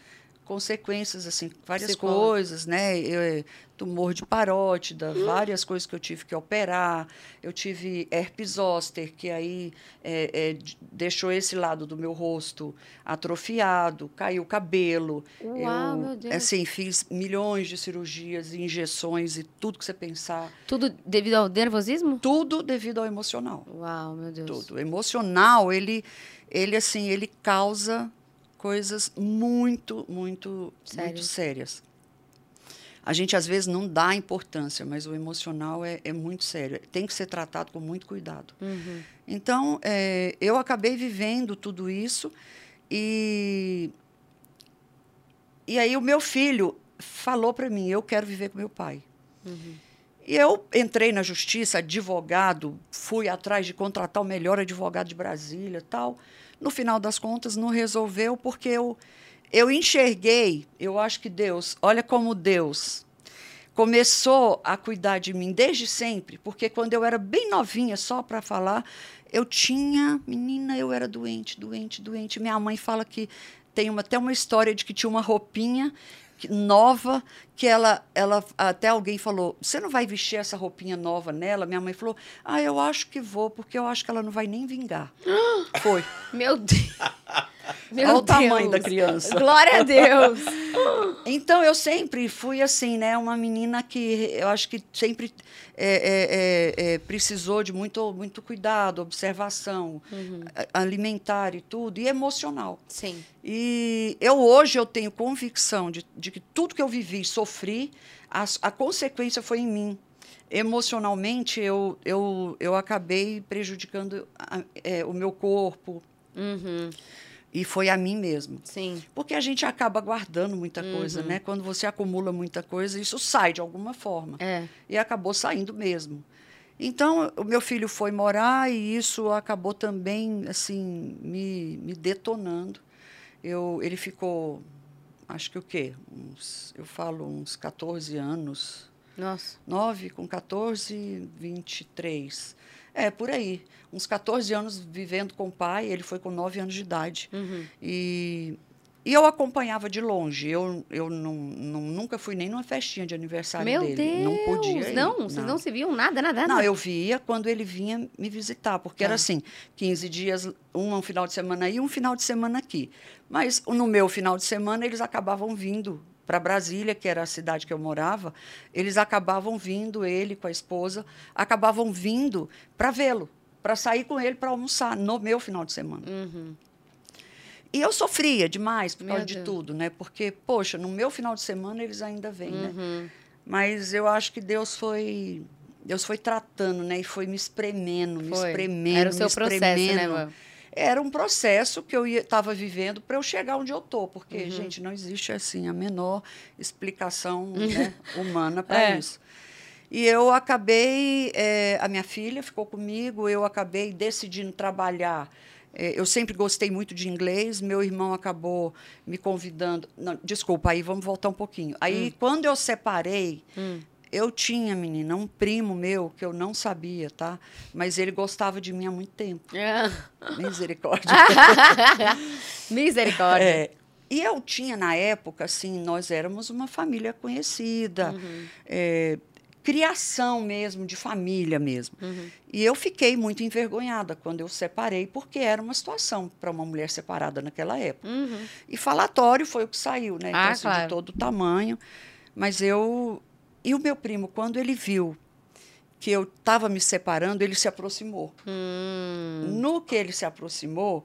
consequências, assim, várias coisas, né? Eu, tumor de parótida, várias coisas que eu tive que operar. Eu tive herpes zoster, que aí é, é, deixou esse lado do meu rosto atrofiado, caiu o cabelo. Uau, eu, meu Deus. Assim, fiz milhões de cirurgias, injeções e tudo que você pensar. Tudo devido ao nervosismo? Tudo devido ao emocional. Uau, meu Deus. Tudo. O emocional, ele, ele assim, ele causa coisas muito, muito, Sérias. muito sérias. A gente às vezes não dá importância, mas o emocional é, é muito sério. Tem que ser tratado com muito cuidado. Uhum. Então, eh, eu acabei vivendo tudo isso e e aí o meu filho falou para mim, eu quero viver com meu pai. E eu entrei na justiça, advogado, fui atrás de contratar o melhor advogado de Brasília, tal. No final das contas, não resolveu porque eu eu enxerguei, eu acho que Deus, olha como Deus começou a cuidar de mim desde sempre, porque quando eu era bem novinha, só para falar, eu tinha, menina, eu era doente, doente, doente. Minha mãe fala que tem uma, até uma história de que tinha uma roupinha nova que ela, ela até alguém falou, você não vai vestir essa roupinha nova nela? Minha mãe falou, ah, eu acho que vou, porque eu acho que ela não vai nem vingar. *gasps* Foi. Meu Deus. Meu Olha o Deus. tamanho da criança. Glória a Deus. *laughs* Então, eu sempre fui assim, né? Uma menina que eu acho que sempre é, é, é, é, precisou de muito, muito cuidado, observação, a- alimentar e tudo, e emocional. Sim. E eu hoje eu tenho convicção de, de que tudo que eu vivi, sofri, a, a consequência foi em mim. Emocionalmente, eu, eu, eu acabei prejudicando a- é, o meu corpo, Uhum. E foi a mim mesmo. Sim. Porque a gente acaba guardando muita coisa, né? Quando você acumula muita coisa, isso sai de alguma forma. É. E acabou saindo mesmo. Então, o meu filho foi morar e isso acabou também, assim, me, me detonando. Eu, ele ficou, acho que o quê? Uns, eu falo, uns 14 anos. Nossa. 9 com 14, 23. É, por aí. Uns 14 anos vivendo com o pai, ele foi com 9 anos de idade. Uhum. E, e eu acompanhava de longe. Eu, eu não, não- nunca fui nem numa festinha de aniversário Meu dele. Deus! Não podia ir. Não, vocês não. se viam nada, nada, nada. Não, eu via quando ele vinha me visitar, porque era Tá. assim, 15 dias, um um final de semana aí, um final de semana aqui. Mas no meu final de semana, eles acabavam vindo para Brasília, que era a cidade que eu morava, eles acabavam vindo, ele com a esposa, acabavam vindo para vê-lo, para sair com ele para almoçar, no meu final de semana. Uhum. E eu sofria demais por Meu causa de Deus. tudo, né? Porque, poxa, no meu final de semana eles ainda vêm, né? Uhum. Mas eu acho que Deus foi Deus foi tratando, né? E foi me espremendo, me Foi. espremendo, Era o seu me processo, né, espremendo. Era um processo que eu estava vivendo para eu chegar onde eu tô, porque Uhum. gente não existe assim a menor explicação *laughs* né, humana para É. isso. E eu acabei, eh, a minha filha ficou comigo, eu acabei decidindo trabalhar. Eh, eu sempre gostei muito de inglês, meu irmão acabou me convidando. Não, desculpa, aí vamos voltar um pouquinho. Aí, quando eu separei, Hum. eu tinha, menina, um primo meu que eu não sabia, tá? Mas ele gostava de mim há muito tempo. *laughs* Misericórdia. *laughs* Misericórdia. É, e eu tinha, na época, assim, nós éramos uma família conhecida, Uhum. é, criação mesmo, de família mesmo. Uhum. E eu fiquei muito envergonhada quando eu separei, porque era uma situação para uma mulher separada naquela época. Uhum. E falatório foi o que saiu, né? Então, Ah, assim, claro. de todo tamanho. Mas eu. E o meu primo, quando ele viu que eu estava me separando, ele se aproximou. Hum. No que ele se aproximou,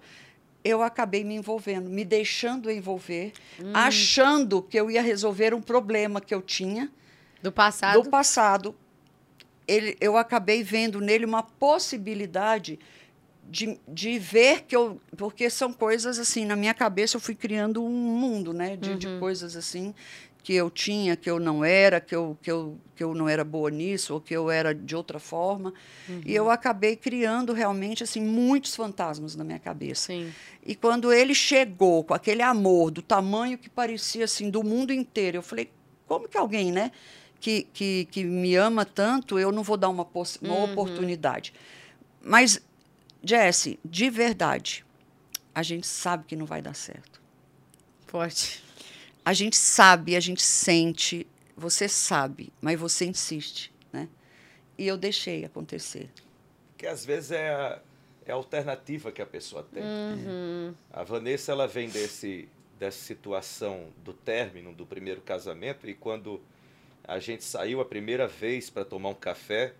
eu acabei me envolvendo, me deixando envolver, achando que eu ia resolver um problema que eu tinha Do passado. do passado. Ele, eu acabei vendo nele uma possibilidade de, de ver que eu. Porque são coisas assim, na minha cabeça eu fui criando um mundo, né? De, de coisas assim que eu tinha, que eu não era, que eu, que, eu, que eu não era boa nisso, ou que eu era de outra forma. E eu acabei criando realmente assim muitos fantasmas na minha cabeça. Sim. E quando ele chegou com aquele amor do tamanho que parecia assim do mundo inteiro, eu falei, como que alguém, né, que, que, que me ama tanto, eu não vou dar uma, uma oportunidade. Mas, Jesse, de verdade, a gente sabe que não vai dar certo. Forte. A gente sabe, a gente sente, você sabe, mas você insiste, né? E eu deixei acontecer. Que às vezes é a, é a alternativa que a pessoa tem. Uhum. A Vanessa ela vem desse, dessa situação do término do primeiro casamento e quando a gente saiu a primeira vez para tomar um café,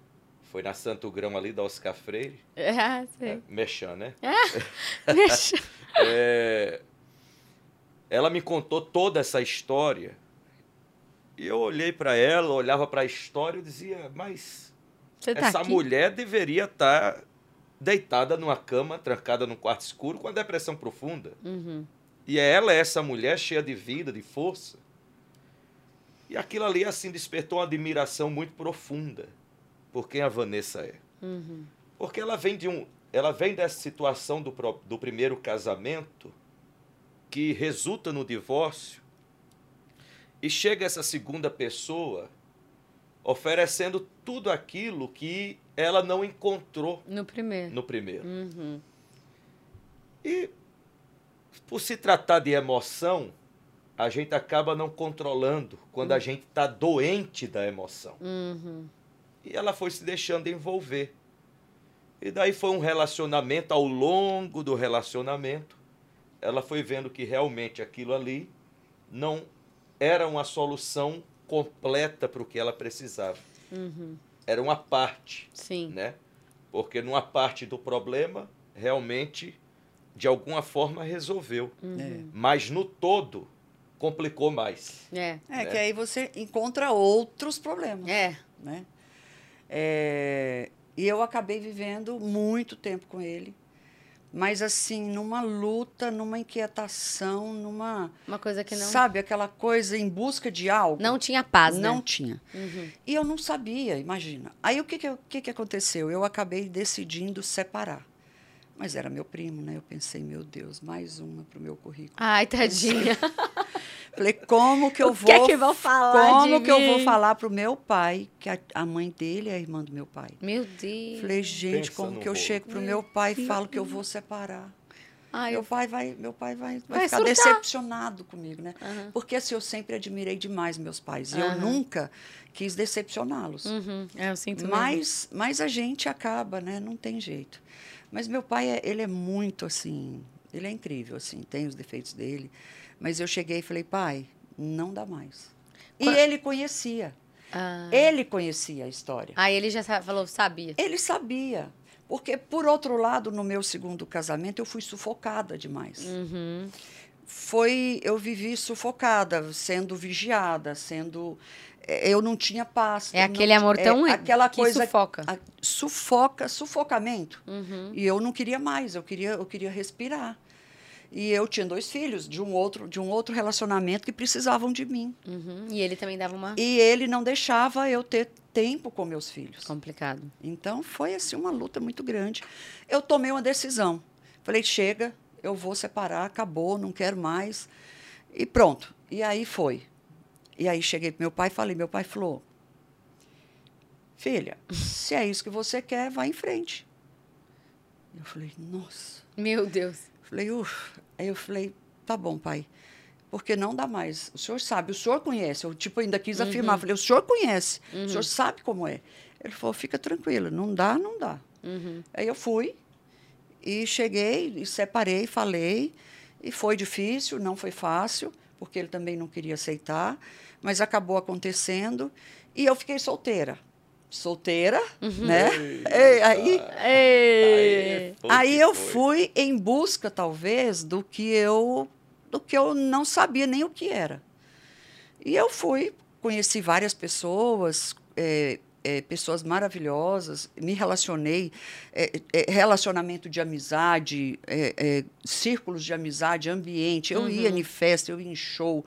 foi na Santo Grão ali da Oscar Freire, *laughs* Ah, é, sei. Mechan, né? *laughs* Deixa. *laughs* É, ela me contou toda essa história e eu olhei para ela, olhava para a história e dizia, mas tá essa aqui? mulher deveria estar deitada numa cama, trancada num quarto escuro com a depressão profunda. Uhum. E ela é essa mulher cheia de vida, de força. E aquilo ali, assim, despertou uma admiração muito profunda por quem a Vanessa é. Uhum. Porque ela vem de um. Ela vem dessa situação do, do primeiro casamento que resulta no divórcio e chega essa segunda pessoa oferecendo tudo aquilo que ela não encontrou No primeiro. no primeiro. Uhum. E por se tratar de emoção, a gente acaba não controlando quando a gente está doente da emoção. Uhum. E ela foi se deixando envolver. E daí foi um relacionamento, ao longo do relacionamento, ela foi vendo que realmente aquilo ali não era uma solução completa para o que ela precisava. Uhum. Era uma parte Sim. né? Porque numa parte do problema, realmente, de alguma forma, resolveu. Uhum. Mas no todo, complicou mais. É. É Né? que aí você encontra outros problemas. É. né? É, e eu acabei vivendo muito tempo com ele, mas assim, numa luta, numa inquietação, numa. Uma coisa que não. Sabe, aquela coisa em busca de algo? Não tinha paz, Não né? tinha. Uhum. E eu não sabia, imagina. Aí o que, que, que, que aconteceu? Eu acabei decidindo separar. Mas era meu primo, né? Eu pensei, meu Deus, mais uma para o meu currículo. Ai, tadinha. *laughs* Falei, como que eu O vou. que é que vão falar Como de que eu vou mim? falar pro meu pai, que a, a mãe dele é a irmã do meu pai? Meu Deus. Falei, gente, Pensa como que eu chego pro meu pai e falo que eu vou separar? Ai, meu eu... pai vai, meu pai vai, vai, Vai ficar surtar. decepcionado comigo, né? Aham. Porque assim, eu sempre admirei demais meus pais. E eu nunca quis decepcioná-los. Uhum. É, eu sinto mesmo. Mas, mas a gente acaba, né? Não tem jeito. Mas meu pai, é- ele é muito assim, ele é incrível, assim, tem os defeitos dele. Mas eu cheguei e falei, pai, não dá mais. E ele conhecia. Ah. Ele conhecia a história. Aí ele já falou, sabia. Ele sabia. Porque, por outro lado, no meu segundo casamento, eu fui sufocada demais. Uhum. Foi, eu vivi sufocada, sendo vigiada, sendo. eh, Eu não tinha paz. É não aquele ti- amor tão é, aquela que coisa sufoca. a- sufoca, sufocamento. Uhum. E eu não queria mais, eu queria, eu queria respirar. E eu tinha dois filhos de um outro, de um outro relacionamento que precisavam de mim. Uhum. E ele também dava uma... E ele não deixava eu ter tempo com meus filhos. Complicado. Então foi assim uma luta muito grande. Eu tomei uma decisão. Falei, chega, eu vou separar, acabou, não quero mais. E pronto. E aí foi. E aí cheguei para meu pai e falei, meu pai falou: "Filha, *laughs* se é isso que você quer, vá em frente". Eu falei: "Nossa". Meu Deus. Falei: "Uf". Aí eu falei: "Tá bom, pai". Porque não dá mais. O senhor sabe, o senhor conhece. Eu, tipo, ainda quis afirmar. Falei, o senhor conhece, o senhor sabe como é. Ele falou, fica tranquila, não dá, não dá. Uhum. Aí eu fui e cheguei e separei, falei. E foi difícil, não foi fácil, porque ele também não queria aceitar, mas acabou acontecendo. E eu fiquei solteira. Solteira, né? E aí, Ei. aí eu fui em busca, talvez, do que eu do que eu não sabia nem o que era. E eu fui, conheci várias pessoas, é, é, pessoas maravilhosas, me relacionei, é, é, relacionamento de amizade, é, é, círculos de amizade, ambiente. Eu ia em festa, eu ia em show.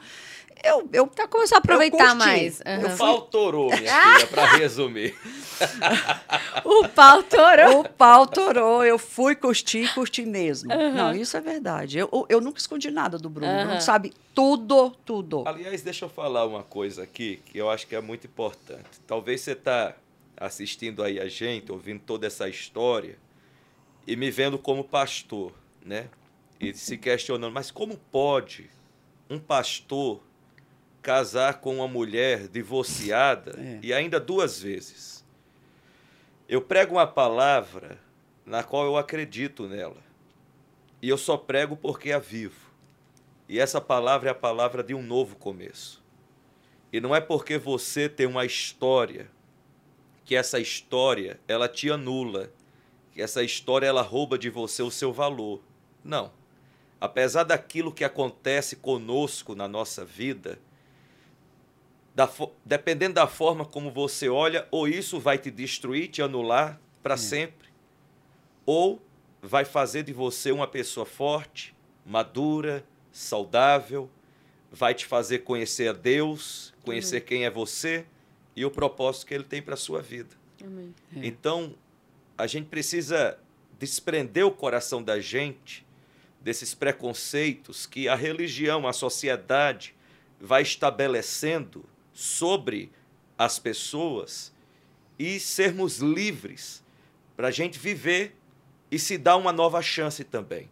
Eu, eu Então começou a aproveitar mais. Eu Aham. O pau torou, minha filha, pra resumir. *laughs* O pau torou. O pau torou, eu fui curtir, curti mesmo. Não, isso é verdade. Eu, eu nunca escondi nada do Bruno. O Aham. Bruno sabe tudo, tudo. Aliás, deixa eu falar uma coisa aqui que eu acho que é muito importante. Talvez você está assistindo aí a gente, ouvindo toda essa história e me vendo como pastor, né? E se questionando, mas como pode um pastor casar com uma mulher divorciada É. e ainda duas vezes? Eu prego uma palavra na qual eu acredito nela. E eu só prego porque a vivo. E essa palavra é a palavra de um novo começo. E não é porque você tem uma história que essa história ela te anula, que essa história ela rouba de você o seu valor. Não. Apesar daquilo que acontece conosco na nossa vida, da dependendo da forma como você olha, ou isso vai te destruir, te anular para sempre, ou vai fazer de você uma pessoa forte, madura, saudável, vai te fazer conhecer a Deus, conhecer quem é você e o propósito que ele tem para a sua vida. Amém. Então, a gente precisa desprender o coração da gente desses preconceitos que a religião, a sociedade vai estabelecendo sobre as pessoas e sermos livres para a gente viver e se dar uma nova chance também.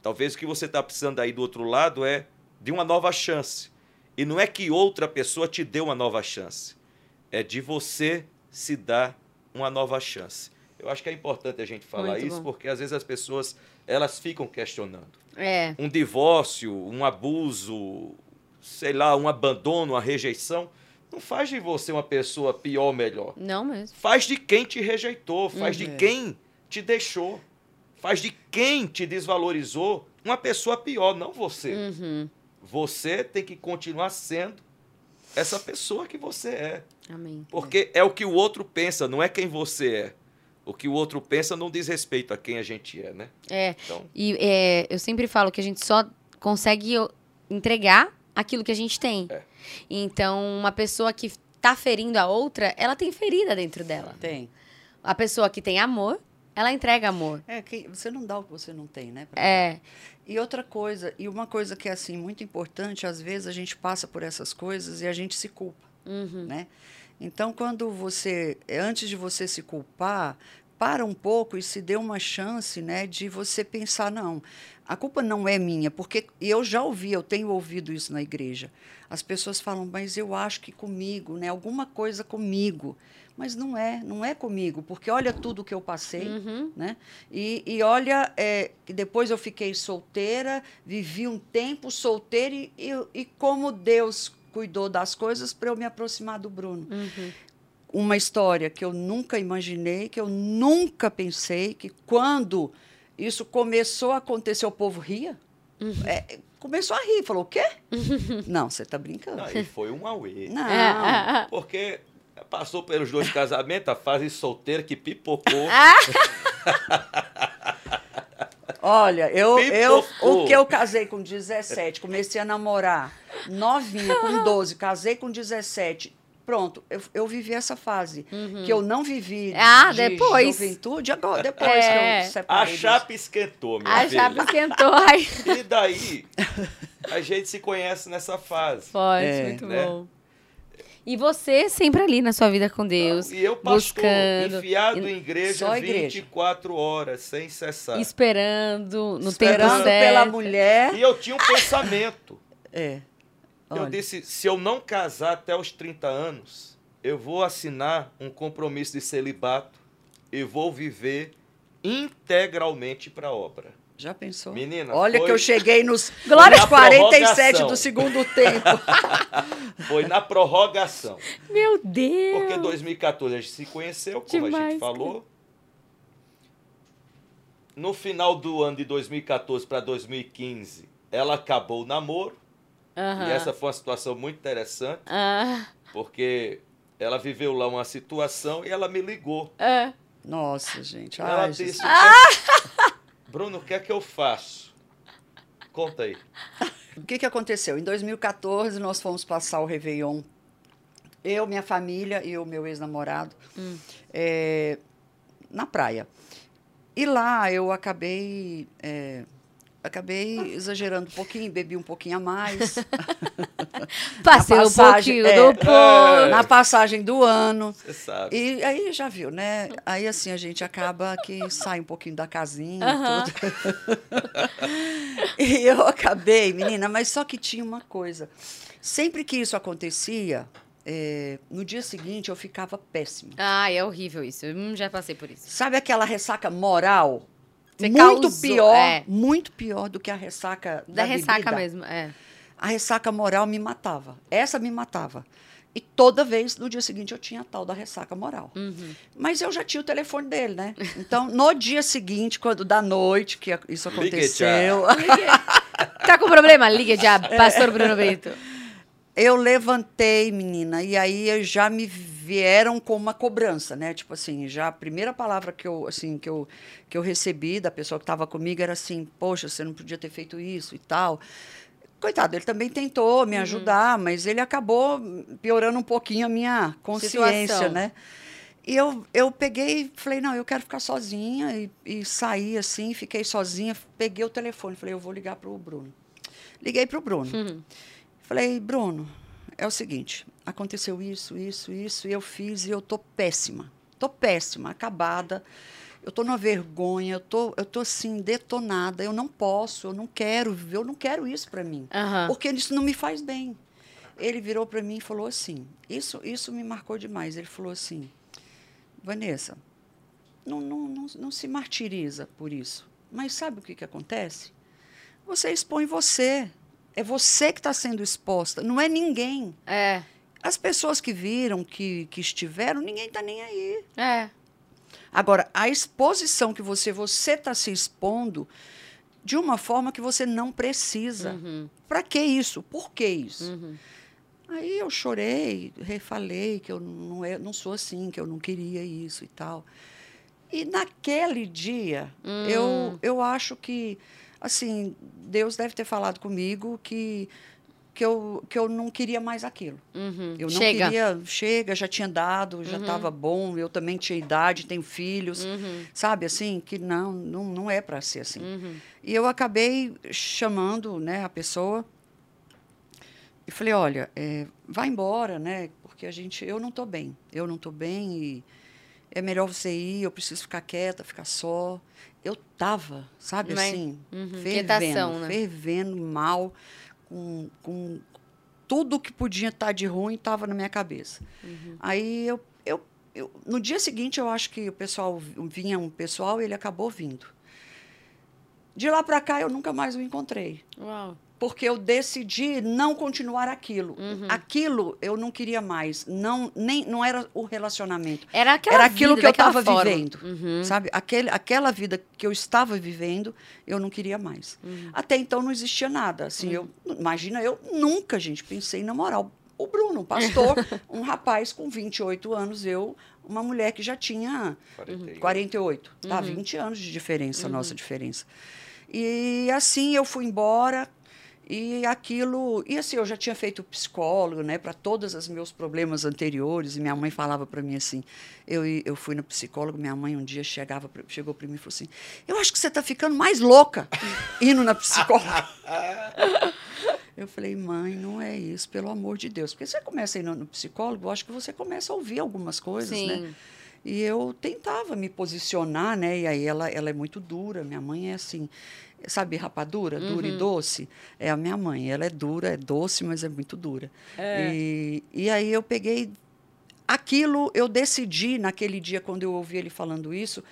Talvez o que você está precisando aí do outro lado é de uma nova chance. E não é que outra pessoa te dê uma nova chance. É de você se dar uma nova chance. Eu acho que é importante a gente falar Muito isso, bom. porque às vezes as pessoas elas ficam questionando. É. Um divórcio, um abuso, sei lá, um abandono, uma rejeição, não faz de você uma pessoa pior ou melhor. Não mesmo. Faz de quem te rejeitou, faz de Uhum. quem te deixou, faz de quem te desvalorizou uma pessoa pior, não você. Uhum. Você tem que continuar sendo essa pessoa que você é. Amém. Porque é o que o outro pensa, não é quem você é. O que o outro pensa não diz respeito a quem a gente é, né? É. Então, E é, eu sempre falo que a gente só consegue entregar aquilo que a gente tem. É. Então, uma pessoa que tá ferindo a outra, ela tem ferida dentro dela. Tem. A pessoa que tem amor, Ela entrega amor. É, que você não dá o que você não tem, né? pra É. E outra coisa, e uma coisa que é assim muito importante, às vezes a gente passa por essas coisas e a gente se culpa, Uhum. né? Então, quando você, antes de você se culpar, para um pouco e se dê uma chance, né, de você pensar não, a culpa não é minha, porque eu já ouvi, eu tenho ouvido isso na igreja. As pessoas falam, mas eu acho que comigo, né, alguma coisa comigo. Mas não é, não é comigo, porque olha tudo que eu passei, Uhum. né? E, e olha, é, depois eu fiquei solteira, vivi um tempo solteira e, e, e como Deus cuidou das coisas para eu me aproximar do Bruno. Uhum. Uma história que eu nunca imaginei, que eu nunca pensei, que quando isso começou a acontecer, o povo ria. É, começou a rir, falou, o quê? Não, você está brincando. Aí foi um auê. Não. É. Porque passou pelos dois casamentos, a fase solteira que pipocou. *laughs* Olha, eu, eu, o que eu casei com 17, comecei a namorar novinha, com 12, casei com 17. Pronto, eu, eu vivi essa fase. Que eu não vivi Ah, de depois. juventude, agora, depois É. que eu A separei. chapa esquentou, minha A filha. chapa esquentou. *laughs* Ai, E daí, a gente se conhece nessa fase. Pode, É, muito né? bom. E você sempre ali na sua vida com Deus, E eu, pastor, buscando, enfiado em igreja Só igreja. 24 horas, sem cessar. esperando no tempo Esperando certo. pela mulher. E eu tinha um pensamento. É. Eu Olha. disse, se eu não casar até os 30 anos, eu vou assinar um compromisso de celibato e vou viver integralmente para a obra. Já pensou? Menina, Olha foi- que eu cheguei nos, Glória- nos 47 prorrogação. do segundo tempo. *laughs* Foi na prorrogação. Meu Deus! Porque em 2014 a gente se conheceu, como a Demais, gente falou. No final do ano de 2014 para 2015, ela acabou o namoro. Aham. E essa foi uma situação muito interessante, Ah, porque ela viveu lá uma situação e ela me ligou. ah. Nossa, gente. ela Ai, disse: Jesus. "O que- *laughs* Bruno, o que é que eu faço? Conta aí. *laughs* O que, que aconteceu? Em 2014, nós fomos passar o Réveillon. Eu, minha família e o meu ex-namorado é, na praia. E lá eu acabei. é, acabei exagerando um pouquinho, bebi um pouquinho a mais. *laughs* Passei um pouquinho é. do ponto. na passagem do ano. Você sabe. E aí já viu, né? Aí assim a gente acaba que sai um pouquinho da casinha Aham. e tudo. *laughs* e eu acabei, menina, mas só que tinha uma coisa. Sempre que isso acontecia, eh, no dia seguinte eu ficava péssima. Ai, é horrível isso. Hum, já passei por isso. Sabe aquela ressaca moral? Você muito causou, pior, é. muito pior do que a ressaca Da, da, ressaca bebida. mesmo, é. A ressaca moral me matava. Essa me matava. E toda vez, no dia seguinte, eu tinha a tal da ressaca moral. Uhum. Mas eu já tinha o telefone dele, né? Então, no dia seguinte, quando da noite que isso Ligue aconteceu, Tá com problema? Liga já, *laughs* pastor Bruno Brito. Eu levantei, menina, e aí já me vieram com uma cobrança, né? Tipo assim, já a primeira palavra que eu, assim, que eu, que eu recebi da pessoa que estava comigo era assim: "Poxa, você não podia ter feito isso e tal". Coitado, ele também tentou me ajudar, mas ele acabou piorando um pouquinho a minha consciência, Situação. né? E eu, eu peguei e falei, não, eu quero ficar sozinha. E, e saí assim, fiquei sozinha. Peguei o telefone, falei, eu vou ligar para o Bruno. Liguei para o Bruno. Uhum. Falei, Bruno, é o seguinte, aconteceu isso, isso, isso, e eu fiz e eu tô péssima. Tô péssima, acabada. Eu tô numa vergonha, eu tô, eu tô assim, detonada. Eu não posso, eu não quero, eu não quero isso para mim. Aham. Porque isso não me faz bem. Ele virou para mim e falou assim: isso, isso me marcou demais. Ele falou assim: Vanessa, não, não, não, não se martiriza por isso. Mas sabe o que, que acontece? Você expõe você. É você que está sendo exposta, não é ninguém. É, As pessoas que viram, que, que estiveram, ninguém está nem aí. é. Agora, a exposição que você você está se expondo de uma forma que você não precisa. Uhum, Para que isso? Por que isso? uhum. Aí eu chorei, refalei que eu não, é, não sou assim, que eu não queria isso e tal. E naquele dia, Hum. eu, eu acho que, assim, Deus deve ter falado comigo que que eu, que eu não queria mais aquilo. Uhum. Eu não Chega. queria, chega, já tinha dado, já Uhum. estava bom, eu também tinha idade, tenho filhos, Uhum. sabe, assim, que não, não, não é para ser assim. Uhum. E eu acabei chamando, né, a pessoa e falei, olha, é, vai embora, né, porque a gente, eu não estou bem, eu não estou bem e é melhor você ir, eu preciso ficar quieta, ficar só. Eu tava, sabe, Mas- assim, uhum. fervendo, Quietação, né? fervendo mal, com, com tudo que podia estar de ruim estava na minha cabeça. Uhum. Aí eu, eu, eu- no dia seguinte eu acho que o pessoal vinha um pessoal e ele acabou vindo. De lá para cá eu nunca mais o encontrei, Uau. Porque eu decidi não continuar aquilo. Uhum. Aquilo eu não queria mais, não nem não era o relacionamento. Era aquela era aquilo vida, que eu estava vivendo, Uhum. sabe? Aquele, aquela vida que eu estava vivendo, eu não queria mais. Uhum. Até então não existia nada. Assim, eu imagina, eu nunca, gente, pensei em namorar o, Bruno, um pastor, *laughs* um rapaz com 28 anos, eu, uma mulher que já tinha 48. 48, tá? 20 anos de diferença, a nossa diferença. E assim eu fui embora e aquilo, e assim eu já tinha feito psicólogo, né, para todos os meus problemas anteriores, e minha mãe falava para mim assim, eu eu fui no psicólogo, minha mãe um dia chegava chegou para mim e falou assim: "Eu acho que você está ficando mais louca indo na psicóloga". *laughs* Eu falei, mãe, não é isso, pelo amor de Deus. Porque você começa a ir no, psicólogo, eu acho que você começa a ouvir algumas coisas, né? Sim. E eu tentava me posicionar, né? E aí ela, ela é muito dura, minha mãe é assim, sabe, rapadura, dura e doce? É a minha mãe, ela é dura, é doce, mas é muito dura. E, e aí eu peguei aquilo, eu decidi naquele dia, quando eu ouvi ele falando isso,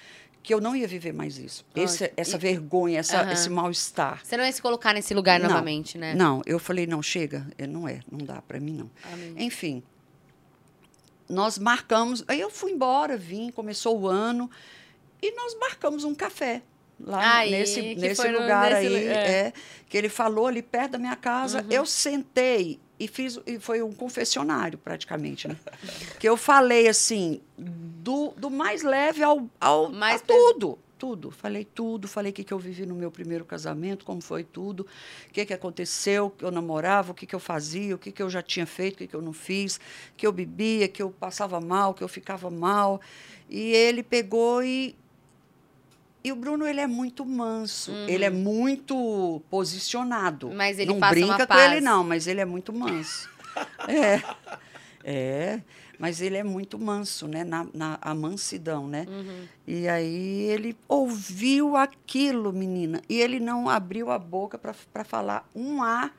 que eu não ia viver mais isso. Esse, essa vergonha, essa, Aham. esse mal-estar. Você não ia se colocar nesse lugar Não, novamente, né? Não, eu falei, não, chega, é, não é, não dá para mim não. Amém. Enfim, nós marcamos, aí eu fui embora, vim, começou o ano, e nós marcamos um café lá Aí, nesse, nesse lugar nesse aí, é. é, que ele falou ali perto da minha casa. Uhum. Eu sentei e fiz, e foi um confessionário praticamente, né? *laughs* que eu falei assim, do, do mais leve ao, ao Mais a tudo. Tudo, falei tudo, falei o que, que eu vivi no meu primeiro casamento, como foi tudo, o que, que aconteceu, que eu namorava, o que, que eu fazia, o que, que eu já tinha feito, o que, que eu não fiz, que eu bebia, que eu passava mal, que eu ficava mal. E ele pegou e. E o Bruno, ele é muito manso, ele é muito posicionado. Mas ele não passa brinca com ele, não, mas ele é muito manso. *laughs* é. É, mas ele é muito manso, né? Na, na a mansidão, né? Uhum. E aí ele ouviu aquilo, menina, e ele não abriu a boca para falar um A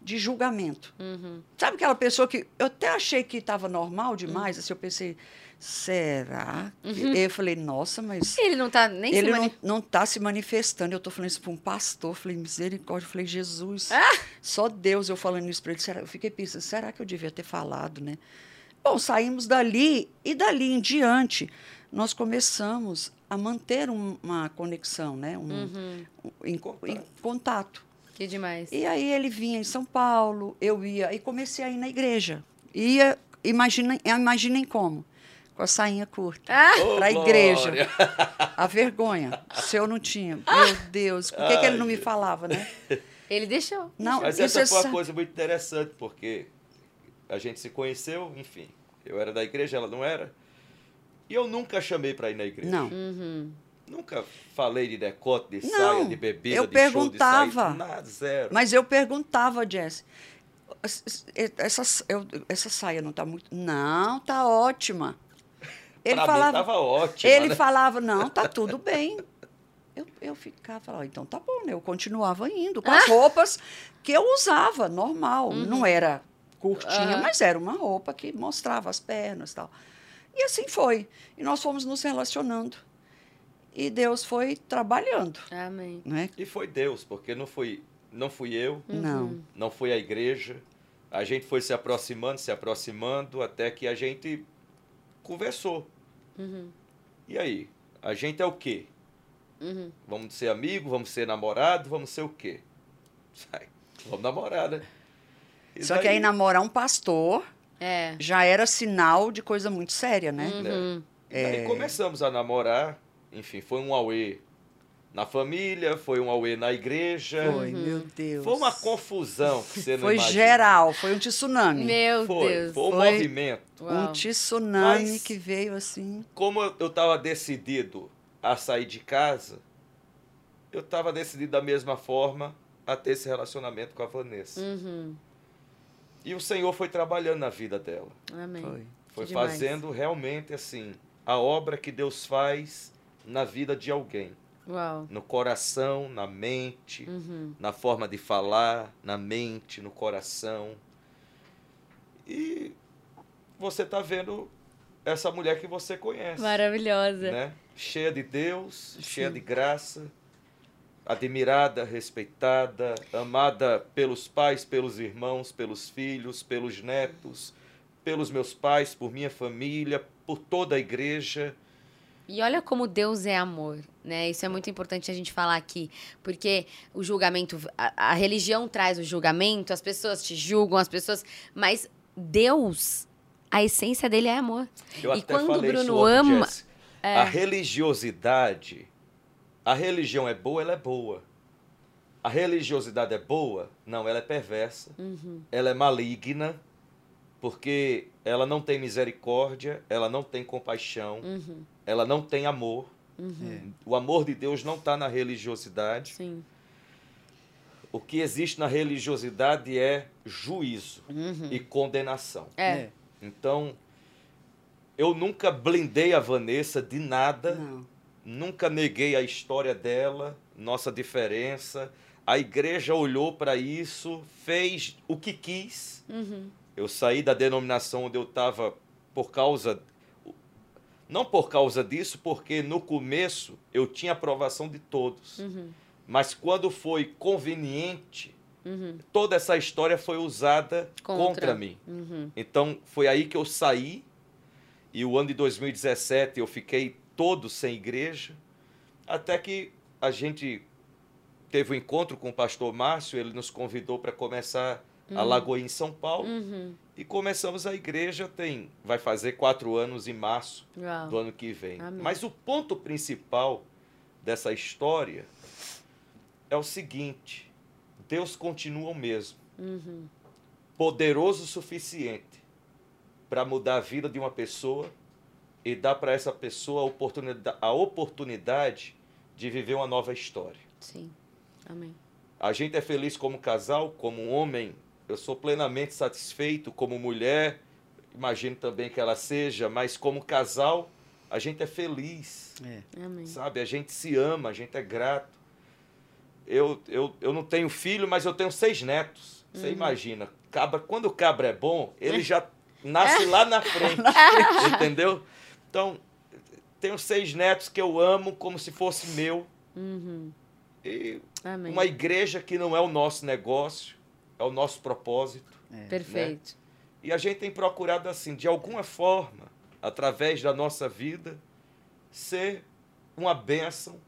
de julgamento. Uhum. Sabe aquela pessoa que eu até achei que estava normal demais, assim, eu pensei, será? E eu falei, nossa, mas Ele não tá nem ele se não, mani... não está se manifestando. Eu estou falando isso para um pastor. Eu falei, misericórdia. Eu falei, Jesus. Ah! Só Deus eu falando isso para ele. Será, eu fiquei pensando, será que eu devia ter falado, né? Bom, saímos dali e dali em diante nós começamos a manter um- uma conexão, né? Um, Uhum. um- em, em contato. Que demais. E aí ele vinha em São Paulo, eu ia, e comecei a ir na igreja. Ia, imaginem, imaginem como? Com a sainha curta. Ah! Pra glória! igreja. A vergonha. Se eu não tinha. *laughs* Meu Deus, por que, que ele não me falava, né? *laughs* Ele deixou. Não, Mas isso essa é foi uma sa- coisa muito interessante, porque a gente se conheceu, enfim. Eu era da igreja, ela não era. E eu nunca chamei para ir na igreja. Não. Uhum. Nunca falei de decote, de Não, saia, de bebida, eu de show, de perguntava. sair, nada, zero. Mas eu perguntava, Jess, essa, eu- essa saia não está muito. Não, tá ótima. Ele pra falava. mim tava ótimo. Ele né? falava, não, tá tudo bem. Eu, eu ficava, falava, então tá bom, né? Eu continuava indo com Ah! as roupas que eu usava, normal. Não era curtinha, Uhum. Mas era uma roupa que mostrava as pernas e tal. E assim foi. E nós fomos nos relacionando. E Deus foi trabalhando, Amém. né? E foi Deus, porque não fui, não fui eu, Não. não foi a igreja. A gente foi se aproximando, se aproximando, até que a gente conversou. Uhum. E aí? A gente é o quê? Uhum. Vamos ser amigo, vamos ser namorado, vamos ser o quê? Sai, vamos namorar, né? E Só que daí- aí namorar um pastor É. já era sinal de coisa muito séria, né? Uhum. Daí começamos a namorar, enfim, foi um auê na família, foi um auê na igreja. Foi, meu Deus. Foi uma confusão que você não Foi imagina. geral, foi um tsunami. Meu Foi, Deus. foi um Foi. movimento. Uau. Um tsunami Mas- que veio assim. Como eu estava decidido a sair de casa, eu estava decidido da mesma forma a ter esse relacionamento com a Vanessa. Uhum. E o Senhor foi trabalhando na vida dela. Amém. Foi. Foi fazendo realmente assim a obra que Deus faz na vida de alguém, Uau. no coração, na mente, Uhum. na forma de falar, na mente, no coração. E você está vendo essa mulher que você conhece, Maravilhosa. né? Cheia de Deus, cheia Sim. de graça, admirada, respeitada, amada pelos pais, pelos irmãos, pelos filhos, pelos netos, pelos meus pais, por minha família, por toda a igreja. E olha como Deus é amor, né? Isso é muito importante a gente falar aqui, porque o julgamento, a, a religião traz o julgamento, as pessoas te julgam, as pessoas, mas Deus, a essência dele é amor. Eu E quando o Bruno ama- Jess. A religiosidade, a religião é boa, ela é boa. A religiosidade é boa? Não, ela é perversa. Uhum. Ela é maligna, porque ela não tem misericórdia, ela não tem compaixão, Uhum. ela não tem amor. Uhum. O amor de Deus não está na religiosidade. Sim. O que existe na religiosidade é juízo Uhum. e condenação. É. Então, eu nunca blindei a Vanessa de nada, Não. nunca neguei a história dela, nossa diferença. A igreja olhou para isso, fez o que quis. Uhum. Eu saí da denominação onde eu estava por causa. Não por causa disso, porque no começo eu tinha aprovação de todos. Uhum. Mas quando foi conveniente, Uhum. toda essa história foi usada Contra. contra mim. Uhum. Então foi aí que eu saí e o ano de 2017 eu fiquei todo sem igreja, até que a gente teve um encontro com o pastor Márcio, ele nos convidou para começar a Lagoinha em São Paulo Uhum. E começamos a igreja tem vai fazer quatro anos em março Uau. do ano que vem. Amém. Mas o ponto principal dessa história é o seguinte: Deus continua o mesmo Uhum. poderoso o suficiente para mudar a vida de uma pessoa e dar para essa pessoa a oportunidade, a oportunidade de viver uma nova história. Sim. Amém. A gente é feliz como casal, como homem, eu sou plenamente satisfeito, como mulher, imagino também que ela seja, mas como casal, a gente é feliz, É. Amém. sabe? A gente se ama, a gente é grato. Eu, eu, eu não tenho filho, mas eu tenho seis netos. Você imagina, cabra, quando o cabra é bom, ele já nasce *laughs* lá na frente, entendeu? Então, tenho seis netos que eu amo como se fosse meu. Uhum. E Amém. uma igreja que não é o nosso negócio, é o nosso propósito. Perfeito. E a gente tem procurado, assim, de alguma forma, através da nossa vida, ser uma bênção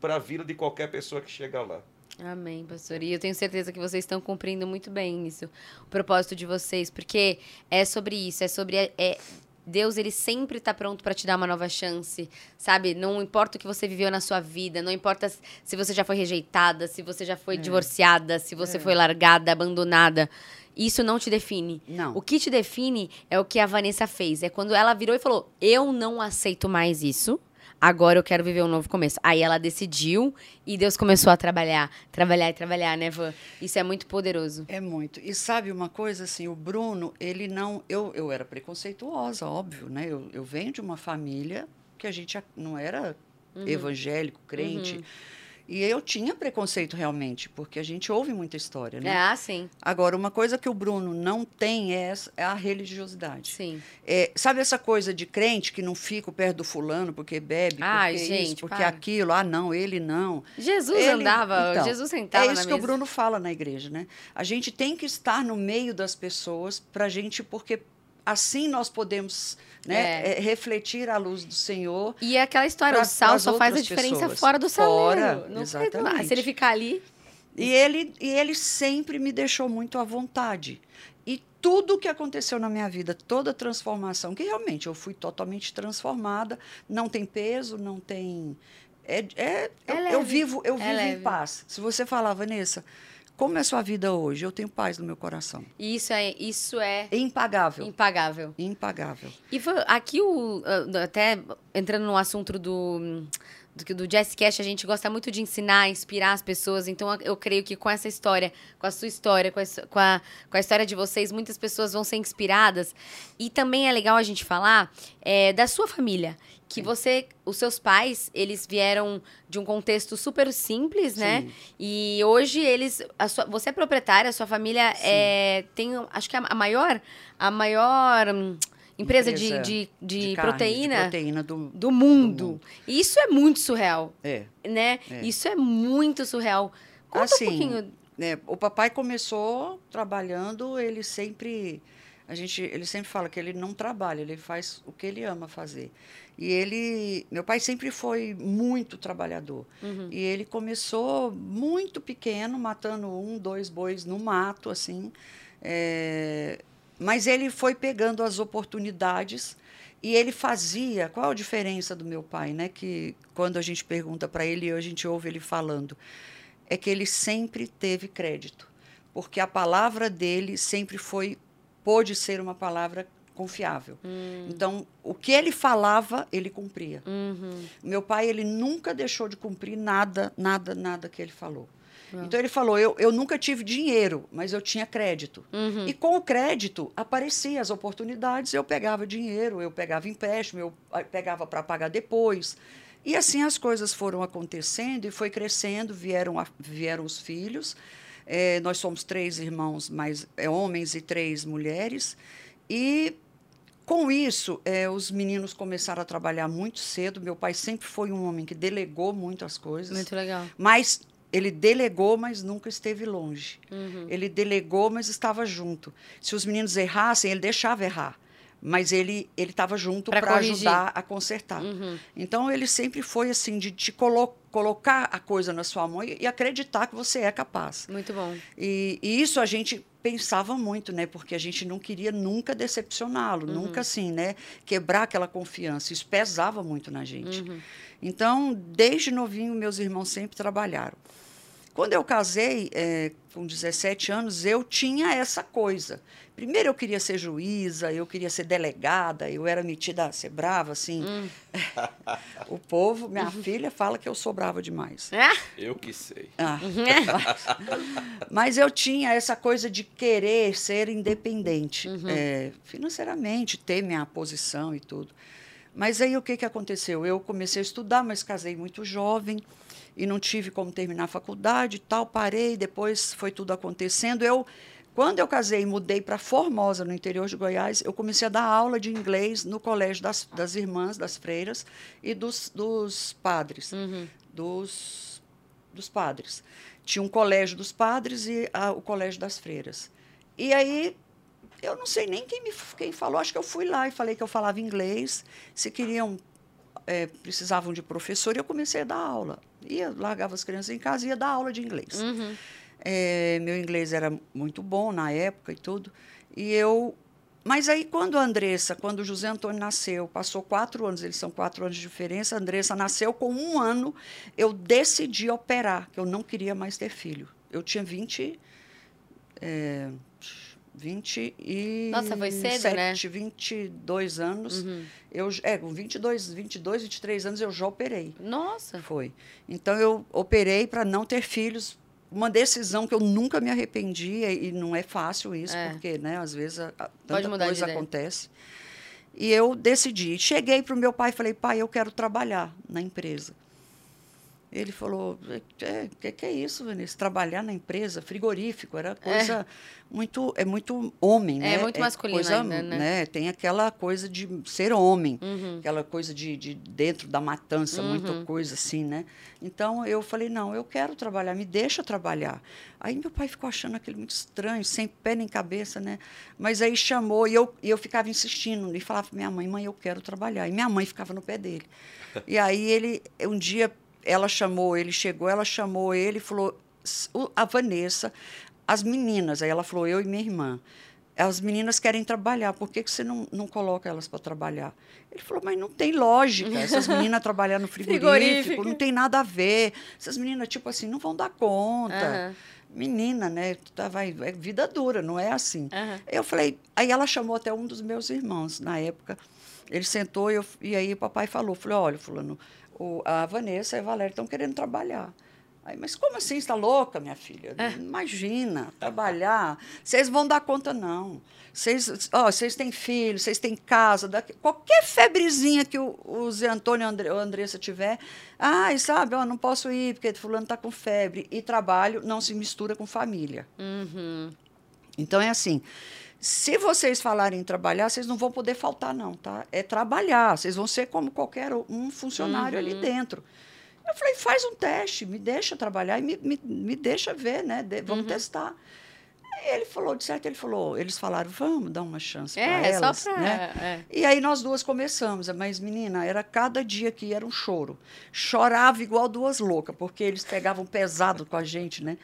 para a vida de qualquer pessoa que chega lá. Amém, pastor. E eu tenho certeza que vocês estão cumprindo muito bem isso, o propósito de vocês, porque é sobre isso, é sobre é, é- Deus, ele sempre está pronto para te dar uma nova chance, sabe? Não importa o que você viveu na sua vida, não importa se você já foi rejeitada, se você já foi divorciada, se você foi largada, abandonada. Isso não te define. Não. O que te define é o que a Vanessa fez. É quando ela virou e falou: Eu não aceito mais isso. Agora eu quero viver um novo começo. Aí ela decidiu e Deus começou a trabalhar, trabalhar e trabalhar, né, Van? Isso é muito poderoso. É muito. E sabe uma coisa assim, o Bruno, ele não. Eu, eu era preconceituosa, óbvio, né? Eu, eu venho de uma família que a gente não era evangélico, crente. E eu tinha preconceito realmente, porque a gente ouve muita história, né? É, ah, sim. Agora, uma coisa que o Bruno não tem é, é a religiosidade. Sim. É, sabe essa coisa de crente que não fica perto do fulano porque bebe, Ai, porque gente, isso, porque para. aquilo, ah, não, ele não. Jesus Ele- andava, então, Jesus sentava É isso que o. Bruno fala na igreja, né? A gente tem que estar no meio das pessoas para gente, porque assim nós podemos né, É. eh, refletir a luz do Senhor. E é aquela história, Pra- o sal só faz a diferença pessoas. fora do saleiro. Fora, não faz- exatamente. ah, se ele ficar ali, E ele, e ele sempre me deixou muito à vontade. E tudo que aconteceu na minha vida, toda transformação, que realmente eu fui totalmente transformada, não tem peso, não tem É, é, eu, É eu leve. vivo, eu É vivo em paz. Se você falar, Vanessa, como é a sua vida hoje? Eu tenho paz no meu coração. Isso é, isso é impagável. impagável. Impagável. E foi- aqui, o, ah, até entrando no assunto do, do, do Jazz Cash, a gente gosta muito de ensinar, inspirar as pessoas. Então, eu creio que com essa história, com a sua história, com a, com a, com a história de vocês, muitas pessoas vão ser inspiradas. E também é legal a gente falar é, da sua família. Que você, os seus pais, eles vieram de um contexto super simples, né? Sim. E hoje eles. sua- você é proprietária, a sua família é, tem, acho que a, a maior, a maior hum, empresa, de, Empresa de, de de carne, proteína De proteína do. do mundo. do mundo. E isso é muito surreal, É. né? É. Isso é muito surreal. Conta Assim, um pouquinho. né, o papai começou trabalhando, ele sempre. A gente, ele sempre fala que ele não trabalha, ele faz o que ele ama fazer. E ele, meu pai sempre foi muito trabalhador. Uhum. E ele começou muito pequeno, matando um, dois bois no mato, assim. É, mas ele foi pegando as oportunidades e ele fazia. Qual a diferença do meu pai, né? Que quando a gente pergunta para ele, a gente ouve ele falando, é que ele sempre teve crédito, porque a palavra dele sempre foi pôde ser uma palavra confiável. Então, o que ele falava, ele cumpria. Uhum. Meu pai, ele nunca deixou de cumprir nada, nada, nada que ele falou. Então, ele falou: eu, eu nunca tive dinheiro, mas eu tinha crédito. Uhum. E com o crédito, apareciam as oportunidades, eu pegava dinheiro, eu pegava empréstimo, eu ah, pegava para pagar depois. E assim as coisas foram acontecendo e foi crescendo, vieram, a- vieram os filhos. Eh, nós somos três irmãos, mais é, homens e três mulheres. E com isso, eh, os meninos começaram a trabalhar muito cedo. Meu pai sempre foi um homem que delegou muitas coisas. Muito legal. Mas ele delegou, mas nunca esteve longe. Uhum. Ele delegou, mas estava junto. Se os meninos errassem, ele deixava errar. Mas ele ele estava junto para ajudar a consertar. Uhum. Então ele sempre foi assim de te colo colocar a coisa na sua mão e, e acreditar que você é capaz. Muito bom. E, e isso a gente pensava muito, né? Porque a gente não queria nunca decepcioná-lo, Uhum. nunca assim, né? Quebrar aquela confiança. Isso pesava muito na gente. Uhum. Então, desde novinho, meus irmãos sempre trabalharam. Quando eu casei, eh, com 17 anos, eu tinha essa coisa. Primeiro, eu queria ser juíza, eu queria ser delegada, eu era metida a ser brava, assim. Hum. *laughs* o povo, minha filha, fala que eu sou brava demais. Ah, Eu que sei. Ah, *laughs* mas eu tinha essa coisa de querer ser independente eh, financeiramente, ter minha posição e tudo. Mas aí o que, que aconteceu? Eu comecei a estudar, mas casei muito jovem e não tive como terminar a faculdade tal, parei, depois foi tudo acontecendo. Eu, quando eu casei e mudei para Formosa, no interior de Goiás, eu comecei a dar aula de inglês no colégio das, das irmãs, das freiras e dos, dos padres, Uhum. dos, dos padres. Tinha um colégio dos padres e a- o colégio das freiras. E aí, eu não sei nem quem me quem falou, acho que eu fui lá e falei que eu falava inglês, se queriam, eh, precisavam de professor, e eu comecei a dar aula. Ia, largava as crianças em casa e ia dar aula de inglês. Uhum. Eh, meu inglês era muito bom na época e tudo. E eu. Mas aí, quando a Andressa, quando o José Antônio nasceu, passou quatro anos, eles são quatro anos de diferença, a Andressa nasceu com um ano, eu decidi operar, que eu não queria mais ter filho. Eu tinha 20. É, 20 e. Nossa, foi cedo, né? 22 anos. Uhum. Eu, é, com 22, 22, 23 anos eu já operei. Nossa. Foi. Então eu operei para não ter filhos. Uma decisão que eu nunca me arrependi e não é fácil isso, É. porque, né, às vezes a, a, tanta coisa acontece. E eu decidi. Cheguei para o meu pai e falei: "Pai, eu quero trabalhar na empresa". Ele falou: "O é, que, que é isso, Vanessa? Trabalhar na empresa, frigorífico, era coisa muito é muito homem, É, né? muito masculino coisa, ainda, né? Tem aquela coisa de ser homem Uhum. aquela coisa de, de dentro da matança, muita Uhum. coisa assim, né? Então eu falei, não, eu quero trabalhar, me deixa trabalhar. Aí meu pai ficou achando aquilo muito estranho, sem pé nem cabeça, né? Mas aí chamou e eu, e eu ficava insistindo, e falava para minha mãe, mãe, eu quero trabalhar. E minha mãe ficava no pé dele. *laughs* e aí ele, um dia, ela chamou, ele chegou, ela chamou ele e falou, "S- o- a Vanessa, as meninas, aí ela falou, eu e minha irmã, as meninas querem trabalhar, por que, que você não, não coloca elas para trabalhar? Ele falou, mas não tem lógica, essas *laughs* meninas trabalhar no frigorífico, Frigorífico. não tem nada a ver. Essas meninas, tipo assim, não vão dar conta. Aham. Menina, né? Tá, vai, é vida dura, não é assim. Aham. Eu falei, aí ela chamou até um dos meus irmãos na época. Ele sentou e, eu, e aí o papai falou, falou, olha, fulano, o, a Vanessa e a Valéria estão querendo trabalhar. Aí, mas como assim? Você está louca, minha filha? Imagina, trabalhar. Vocês vão dar conta, não. Vocês, ó, vocês têm filhos, vocês têm casa. daqui- qualquer febrezinha que o, o Zé Antônio Andre, ou a Andressa tiver, ai, sabe, ó, não posso ir porque fulano está com febre. E trabalho não se mistura com família. Uhum. Então é assim. Se vocês falarem em trabalhar, vocês não vão poder faltar, não, tá? É trabalhar. Vocês vão ser como qualquer um funcionário ali dentro. Eu falei, faz um teste, me deixa trabalhar e me, me, me deixa ver, né? De- vamos testar. Aí ele falou, de certo, ele falou, eles falaram, vamos dar uma chance para É, elas, só pra. né? é. E aí nós duas começamos, mas menina, era cada dia que era um choro. Chorava igual duas loucas, porque eles pegavam pesado com a gente, né?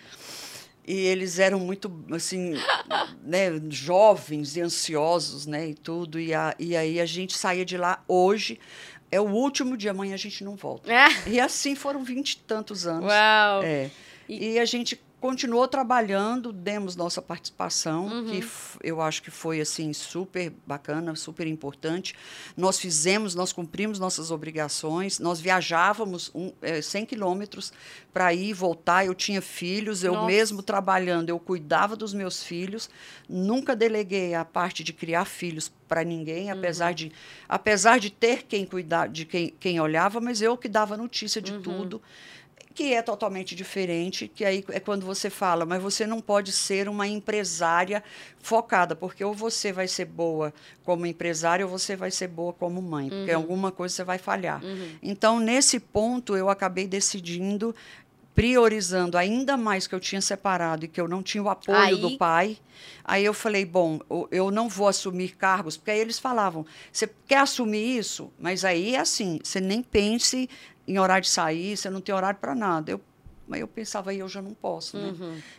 E eles eram muito, assim, né, jovens e ansiosos, né, e tudo. E, a, e aí a gente saía de lá hoje, é o último dia, amanhã a gente não volta. Ah, E assim foram vinte e tantos anos. uau! É. E- E, a gente continuou trabalhando, demos nossa participação, Uhum. que eu acho que foi assim super bacana, super importante. Nós fizemos, nós cumprimos nossas obrigações, nós viajávamos um, eh, 100 quilômetros para ir e voltar. Eu tinha filhos, eu Nossa. mesmo trabalhando, eu cuidava dos meus filhos, nunca deleguei a parte de criar filhos para ninguém, Uhum. apesar de apesar de ter quem cuidar, de quem, quem olhava, mas eu que dava notícia Uhum. de tudo que é totalmente diferente, que aí é quando você fala, mas você não pode ser uma empresária focada, porque ou você vai ser boa como empresária ou você vai ser boa como mãe, porque alguma coisa você vai falhar. Então, nesse ponto, eu acabei decidindo priorizando ainda mais que eu tinha separado e que eu não tinha o apoio Aí- do pai. Aí eu falei, bom, eu- eu não vou assumir cargos, porque aí eles falavam, você quer assumir isso? Mas aí é assim, você nem pense em horário de sair, você não tem horário para nada. Eu, mas eu pensava, eu já não posso, né?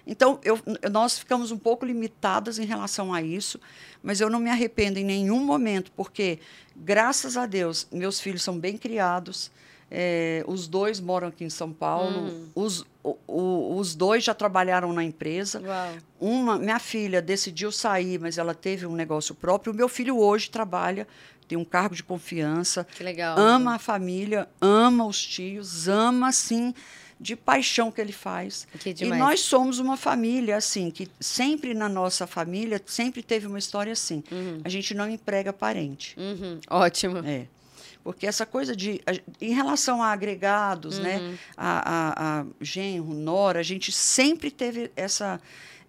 Então, eu, nós ficamos um pouco limitadas em relação a isso, mas eu não me arrependo em nenhum momento, porque, graças a Deus, meus filhos são bem criados, eh, os dois moram aqui em São Paulo, os, o- o- os dois já trabalharam na empresa. Uau. Uma, minha filha decidiu sair, mas ela teve um negócio próprio. O meu filho hoje trabalha, tem um cargo de confiança, Que legal. ama a família, ama os tios, ama assim de paixão que ele faz. Que E nós somos uma família assim que sempre na nossa família sempre teve uma história assim. A gente não emprega parente. Uhum. Ótimo. É. Porque essa coisa de. Em relação a agregados, Uhum. né? A, a, a genro, nora, a gente sempre teve essa,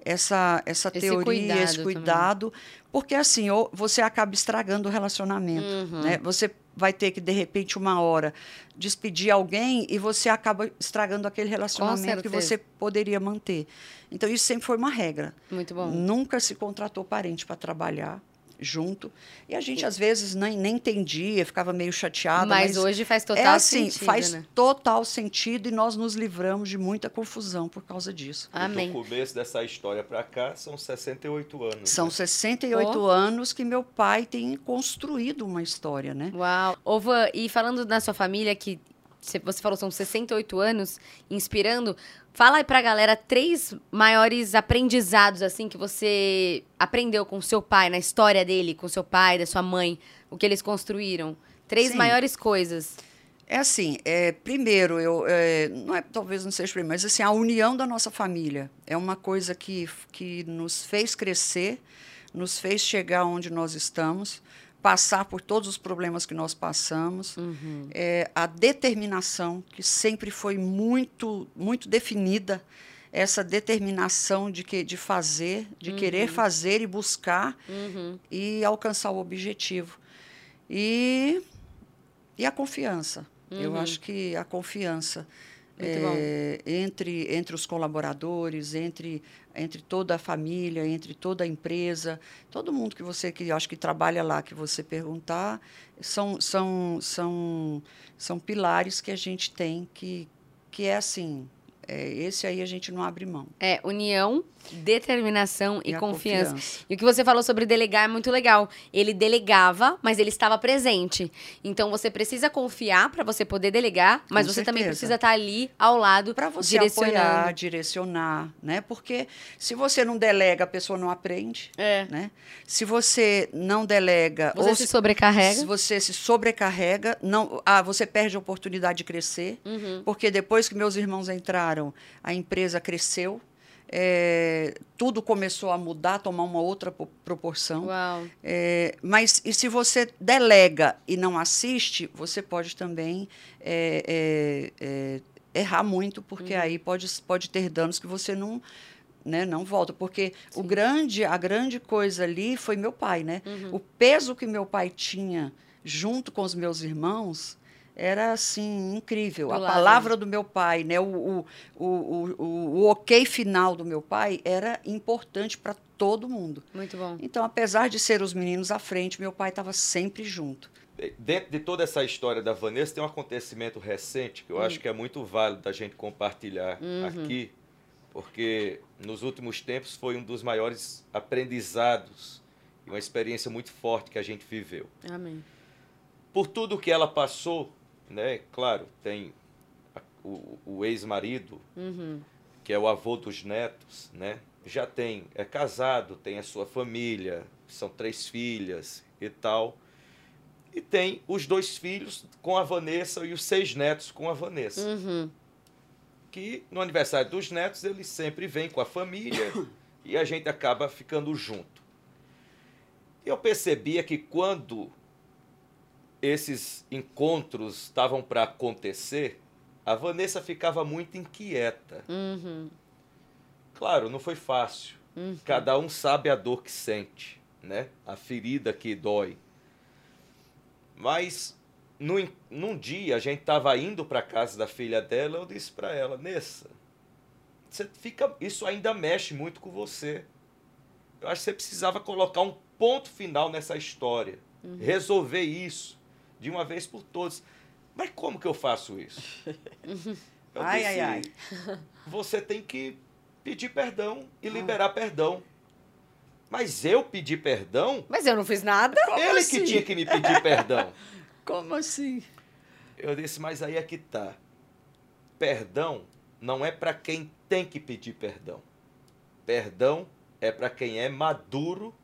essa, essa Esse teoria, cuidado esse também. cuidado. Porque assim, ou você acaba estragando o relacionamento. Uhum. Né? Você vai ter que, de repente, uma hora, despedir alguém e você acaba estragando aquele relacionamento que você poderia manter. Então, isso sempre foi uma regra. Muito bom. Nunca se contratou parente para trabalhar junto. E a gente, às vezes, nem, nem entendia, ficava meio chateada. Mas, Mas, hoje faz total é assim, sentido, faz né? total sentido e nós nos livramos de muita confusão por causa disso. Amém. Do começo dessa história para cá são 68 anos. São né? 68 Pô. anos que meu pai tem construído uma história, né? Uau. Ô, Van, e falando na sua família, que você falou são 68 anos, inspirando, fala aí pra galera três maiores aprendizados, assim, que você aprendeu com seu pai, na história dele, com seu pai, da sua mãe, o que eles construíram. Três Sim. maiores coisas. É assim, é, primeiro, eu, é, não é, talvez não seja primeiro, mas assim, a união da nossa família é uma coisa que, que nos fez crescer, nos fez chegar onde nós estamos, passar por todos os problemas que nós passamos, é, a determinação, que sempre foi muito, muito definida, essa determinação de, que, de fazer, de querer fazer e buscar Uhum. e alcançar o objetivo. E, e a confiança. Eu Uhum. acho que a confiança. É, entre, entre os colaboradores, entre, entre toda a família, entre toda a empresa, todo mundo que você que acho que trabalha lá, que você perguntar, são, são, são, são pilares que a gente tem que, que é assim. é, esse aí a gente não abre mão. É, união, determinação e, E confiança. confiança. E o que você falou sobre delegar é muito legal. Ele delegava, mas ele estava presente. Então você precisa confiar para você poder delegar, mas Com você também certeza. precisa estar ali ao lado, Para você apoiar, direcionar, né? Porque se você não delega, a pessoa não aprende, É. né? Se você não delega Você ou se se, sobrecarrega. se você se sobrecarrega, não, ah, você perde a oportunidade de crescer, Uhum. porque depois que meus irmãos entraram, a empresa cresceu, é, tudo começou a mudar, tomar uma outra po- proporção. É, mas e se você delega e não assiste, você pode também é, é, é, errar muito, porque aí pode, pode ter danos que você não, né, não volta. Porque o grande, a grande coisa ali foi meu pai, né? O peso que meu pai tinha junto com os meus irmãos era assim incrível. Do a lado. palavra do meu pai, né? O, o, o, o, o, o ok final do meu pai era importante para todo mundo. Muito bom. Então, apesar de ser os meninos à frente, meu pai estava sempre junto. Dentro de toda essa história da Vanessa, tem um acontecimento recente que eu acho que é muito válido da gente compartilhar aqui, porque nos últimos tempos foi um dos maiores aprendizados e uma experiência muito forte que a gente viveu. Amém. Por tudo que ela passou, né? Claro, tem a- o, o ex-marido, Uhum. que é o avô dos netos, né? Já tem, é casado, tem a sua família, são três filhas e tal. E tem os dois filhos com a Vanessa e os seis netos com a Vanessa. Uhum. Que no aniversário dos netos eles sempre vêm com a família *coughs* e a gente acaba ficando junto. Eu percebia que quando esses encontros estavam para acontecer, a Vanessa ficava muito inquieta. Uhum. Claro, não foi fácil. Uhum. Cada um sabe a dor que sente, né? A ferida que dói. Mas num, num dia a gente estava indo para casa da filha dela, eu disse para ela, Nessa, você fica, isso ainda mexe muito com você. Eu acho que você precisava colocar um ponto final nessa história, resolver isso de uma vez por todas. Mas como que eu faço isso? *laughs* Eu Ai, ai, ai. *laughs* Você tem que pedir perdão e liberar perdão. Mas eu pedir perdão? Mas eu não fiz nada. ele assim? que tinha que me pedir perdão. *laughs* Como assim? Eu disse, mas aí é que tá. Perdão não é para quem tem que pedir perdão. Perdão é para quem é maduro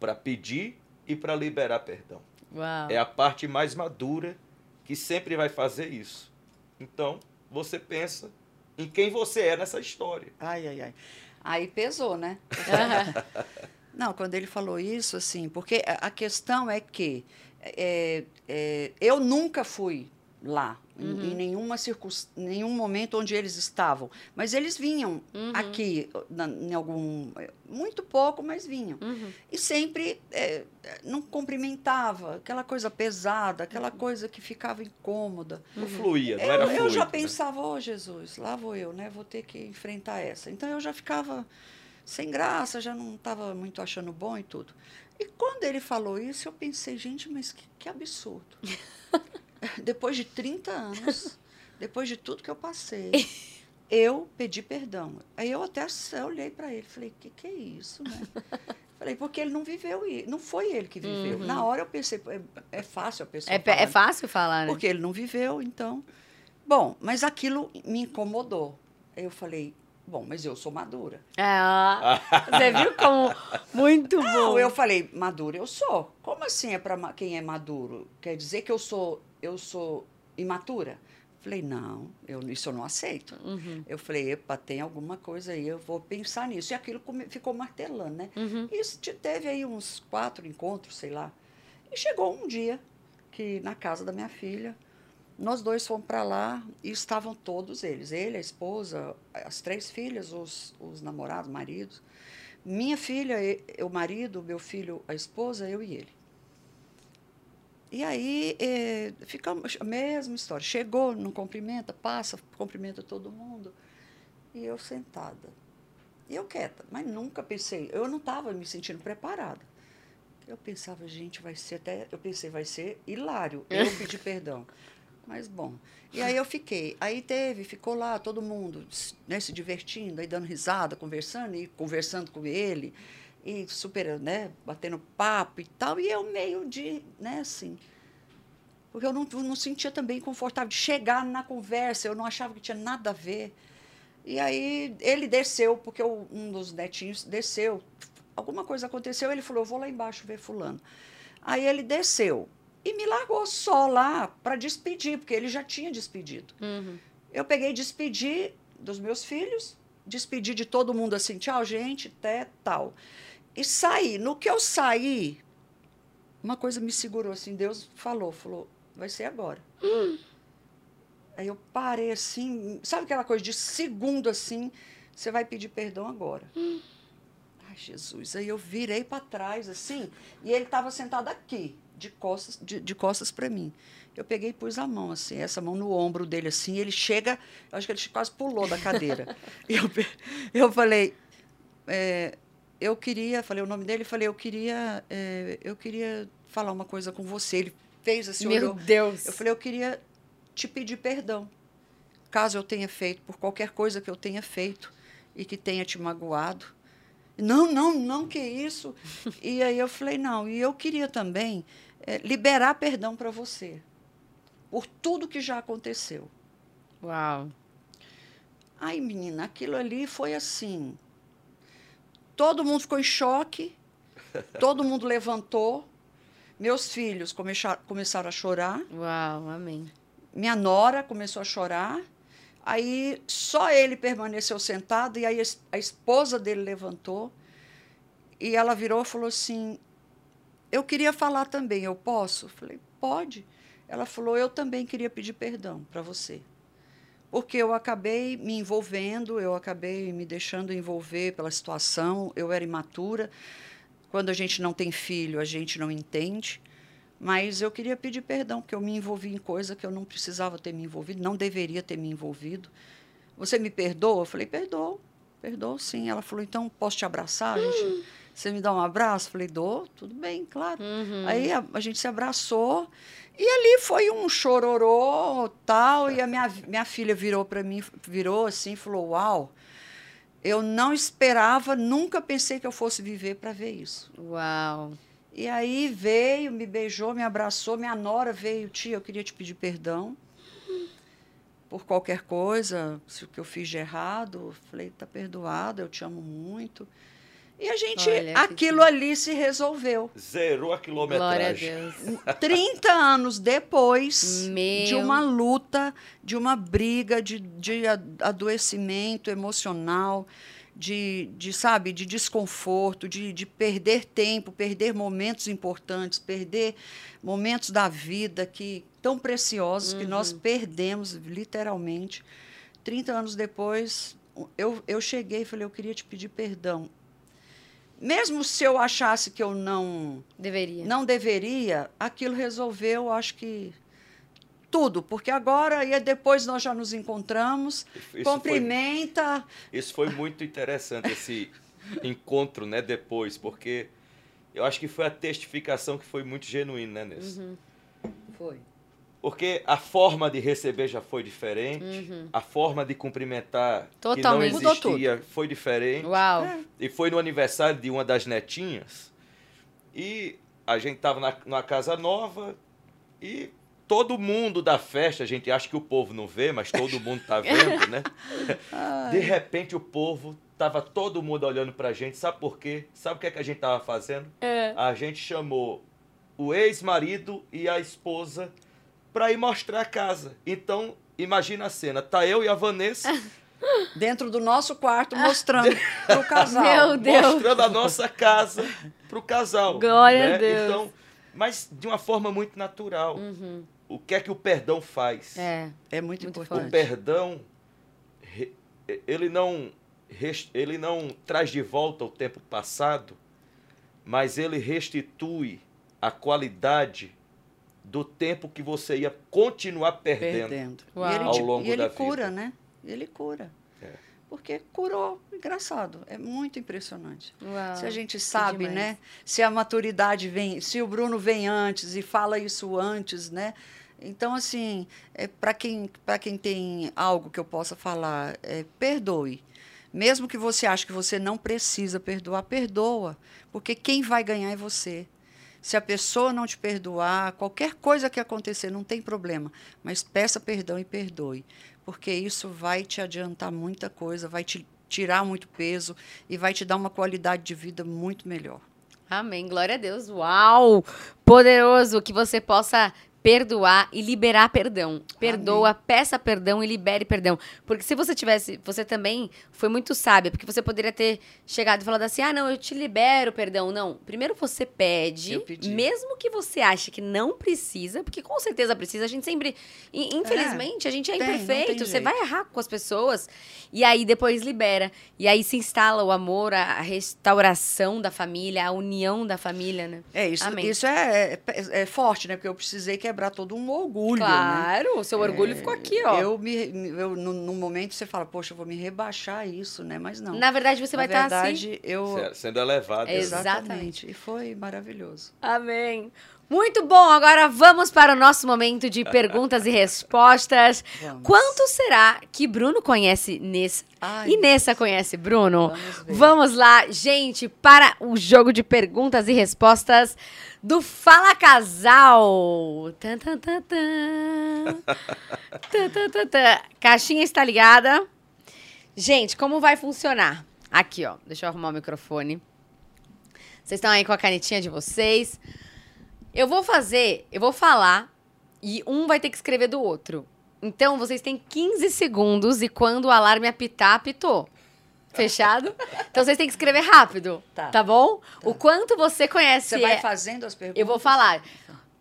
para pedir e para liberar perdão. Uau. É a parte mais madura que sempre vai fazer isso. Então, você pensa em quem você é nessa história. Ai, ai, ai. Aí pesou, né? *laughs* Não, quando ele falou isso, assim, porque a questão é que é, é, eu nunca fui lá, em- em, nenhuma circun- nenhum momento onde eles estavam. Mas eles vinham aqui, na- em algum. Muito pouco, mas vinham. Uhum. E sempre é, não cumprimentava, aquela coisa pesada, aquela Uhum. coisa que ficava incômoda. Não fluía, não Eu, era eu fluido. já né? pensava, ô Jesus, lá vou eu, né? Vou ter que enfrentar essa. Então eu já ficava sem graça, já não estava muito achando bom e tudo. E quando ele falou isso, eu pensei, gente, mas que, que absurdo. *laughs* *laughs* depois de 30 anos, *laughs* depois de tudo que eu passei, *laughs* eu pedi perdão. Aí eu até eu olhei para ele, falei, que que é isso, né? Falei, porque ele não viveu, não foi ele que viveu. Na hora eu pensei, é, é fácil a pessoa É, é falar, fácil falar, né? porque ele não viveu, então. Bom, mas aquilo me incomodou. Aí eu falei, bom, mas eu sou madura. Ah, você viu como muito bom. Não, eu falei, madura eu sou. Como assim é para quem é maduro? Quer dizer que eu sou eu sou imatura? Falei, não, eu, isso eu não aceito. Uhum. Eu falei, epa, tem alguma coisa aí, eu vou pensar nisso. E aquilo ficou martelando, né? Uhum. Isso te- teve aí uns quatro encontros, sei lá. E chegou um dia que na casa da minha filha, nós dois fomos para lá e estavam todos eles. Ele, a esposa, as três filhas, os, os namorados, maridos. Minha filha, o marido, meu filho, a esposa, eu e ele. E aí, eh, ficamos, a mesma história. Chegou, não cumprimenta, passa, cumprimenta todo mundo. E eu sentada. E eu quieta, mas nunca pensei, eu não estava me sentindo preparada. Eu pensava, gente, vai ser até, eu pensei, vai ser hilário, *laughs* eu pedir perdão. Mas bom. E aí eu fiquei. Aí teve, ficou lá todo mundo né, se divertindo, aí dando risada, conversando, e conversando com ele, e super, né, batendo papo e tal. E eu meio de, né, assim. Porque eu não, não sentia também confortável de chegar na conversa, eu não achava que tinha nada a ver. E aí ele desceu, porque eu, um dos netinhos desceu. Alguma coisa aconteceu, ele falou: Eu vou lá embaixo ver Fulano. Aí ele desceu e me largou só lá para despedir, porque ele já tinha despedido. Uhum. Eu peguei despedi dos meus filhos, despedi de todo mundo assim, tchau, gente, até tal. E saí. No que eu saí, uma coisa me segurou assim, Deus falou, falou, vai ser agora. Aí eu parei assim, sabe aquela coisa de segundo assim, você vai pedir perdão agora. Ai, Jesus. Aí eu virei para trás assim, e ele estava sentado aqui de costas, de, de costas para mim. Eu peguei e pus a mão, assim, essa mão no ombro dele, assim. Ele chega, eu acho que ele quase pulou da cadeira. *laughs* e eu, eu falei, é, eu queria, falei o nome dele, falei, eu queria, é, eu queria falar uma coisa com você. Ele fez assim, Meu olhou. Deus. Eu falei, eu queria te pedir perdão, caso eu tenha feito, por qualquer coisa que eu tenha feito e que tenha te magoado. Não, não, não, que isso. *laughs* e aí eu falei, não, e eu queria também é, liberar perdão para você por tudo que já aconteceu. Uau. Ai, menina, aquilo ali foi assim. Todo mundo ficou em choque, todo mundo levantou. Meus filhos começaram a chorar. Uau, amém. Minha nora começou a chorar. Aí só ele permaneceu sentado e aí a esposa dele levantou e ela virou e falou assim: Eu queria falar também, eu posso? Eu falei: Pode. Ela falou: Eu também queria pedir perdão para você. Porque eu acabei me envolvendo, eu acabei me deixando envolver pela situação, eu era imatura. Quando a gente não tem filho, a gente não entende. Mas eu queria pedir perdão, porque eu me envolvi em coisa que eu não precisava ter me envolvido, não deveria ter me envolvido. Você me perdoa? Eu falei, perdoa, perdoa sim. Ela falou, então posso te abraçar? A gente, você me dá um abraço? Falei, dou, tudo bem, claro. Uhum. Aí a, a, gente se abraçou e ali foi um chororô tal. E a minha, minha filha virou para mim, virou assim, falou, uau. Eu não esperava, nunca pensei que eu fosse viver para ver isso. Uau. E aí veio, me beijou, me abraçou. Minha nora veio, tia, eu queria te pedir perdão por qualquer coisa, se o que eu fiz de errado. Falei, tá perdoado, eu te amo muito. E a gente, Olha, aquilo que... ali se resolveu. Zerou a quilometragem. Glória a Deus. 30 anos depois Meu... de uma luta, de uma briga, de, de adoecimento emocional, de, de sabe, de desconforto, de, de perder tempo, perder momentos importantes, perder momentos da vida que tão preciosos uhum. que nós uhum. perdemos literalmente. 30 anos depois, eu, eu cheguei e falei, eu queria te pedir perdão. Mesmo se eu achasse que eu não deveria, não deveria, aquilo resolveu, acho que tudo, porque agora e depois nós já nos encontramos, isso cumprimenta. Foi, isso foi muito interessante, esse *laughs* encontro, né, depois, porque eu acho que foi a testificação que foi muito genuína, né, Nessa? Uhum. Foi. Porque a forma de receber já foi diferente, uhum. a forma de cumprimentar Totalmente. que não existia foi diferente. Uau. É. E foi no aniversário de uma das netinhas. E a gente estava numa casa nova e todo mundo da festa, a gente acha que o povo não vê, mas todo mundo tá *laughs* vendo, né? De repente o povo tava todo mundo olhando pra gente, sabe por quê? Sabe o que, é que a gente tava fazendo? É. A gente chamou o ex-marido e a esposa para ir mostrar a casa. Então, imagina a cena, tá eu e a Vanessa *laughs* dentro do nosso quarto mostrando *laughs* pro casal. Meu Deus. Mostrando a nossa casa pro casal. Glória né? a Deus. Então, mas de uma forma muito natural. Uhum o que é que o perdão faz? É, é muito, muito importante. O perdão, ele não, ele não traz de volta o tempo passado, mas ele restitui a qualidade do tempo que você ia continuar perdendo, perdendo. ao longo e ele da cura, vida. né? Ele cura. É. Porque curou, engraçado, é muito impressionante. Uau, se a gente sabe, né? Se a maturidade vem, se o Bruno vem antes e fala isso antes, né? Então, assim, é, para quem, pra quem tem algo que eu possa falar, é, perdoe. Mesmo que você ache que você não precisa perdoar, perdoa. Porque quem vai ganhar é você. Se a pessoa não te perdoar, qualquer coisa que acontecer, não tem problema. Mas peça perdão e perdoe. Porque isso vai te adiantar muita coisa, vai te tirar muito peso e vai te dar uma qualidade de vida muito melhor. Amém. Glória a Deus. Uau! Poderoso que você possa perdoar e liberar perdão. Perdoa, Amém. peça perdão e libere perdão. Porque se você tivesse, você também foi muito sábia, porque você poderia ter chegado e falado assim: "Ah, não, eu te libero perdão". Não, primeiro você pede, mesmo que você ache que não precisa, porque com certeza precisa, a gente sempre, in- infelizmente, a gente é tem, imperfeito, você vai errar com as pessoas e aí depois libera. E aí se instala o amor, a restauração da família, a união da família, né? É, isso, Amém. isso é, é, é forte, né? Porque eu precisei quebrar todo um orgulho, né? Claro, o seu orgulho ficou aqui, ó. Eu me, eu, no, no momento você fala, poxa, eu vou me rebaixar isso, né? Mas não. Na verdade, você vai Na estar assim. verdade, eu. Se- Sendo elevado. né? Exato. Exatamente. E foi maravilhoso. Amém. Muito bom, agora vamos para o nosso momento de perguntas e respostas. *laughs* Vamos. Quanto será que Bruno conhece Nessa Ai, e Nessa conhece Bruno? Vamos. Vamos lá, gente, para o jogo de perguntas e respostas do Fala Casal. *laughs* Tan, tan, tan, tan. Caixinha está ligada. Gente, como vai funcionar? Aqui, ó. Deixa eu arrumar o microfone. Vocês estão aí com a canetinha de vocês. Eu vou fazer, eu vou falar e um vai ter que escrever do outro. Então, vocês têm 15 segundos e quando o alarme apitar, apitou. Fechado? Então, vocês têm que escrever rápido. Tá, Tá. bom? O quanto você conhece. Você vai é- fazendo as perguntas? Eu vou falar.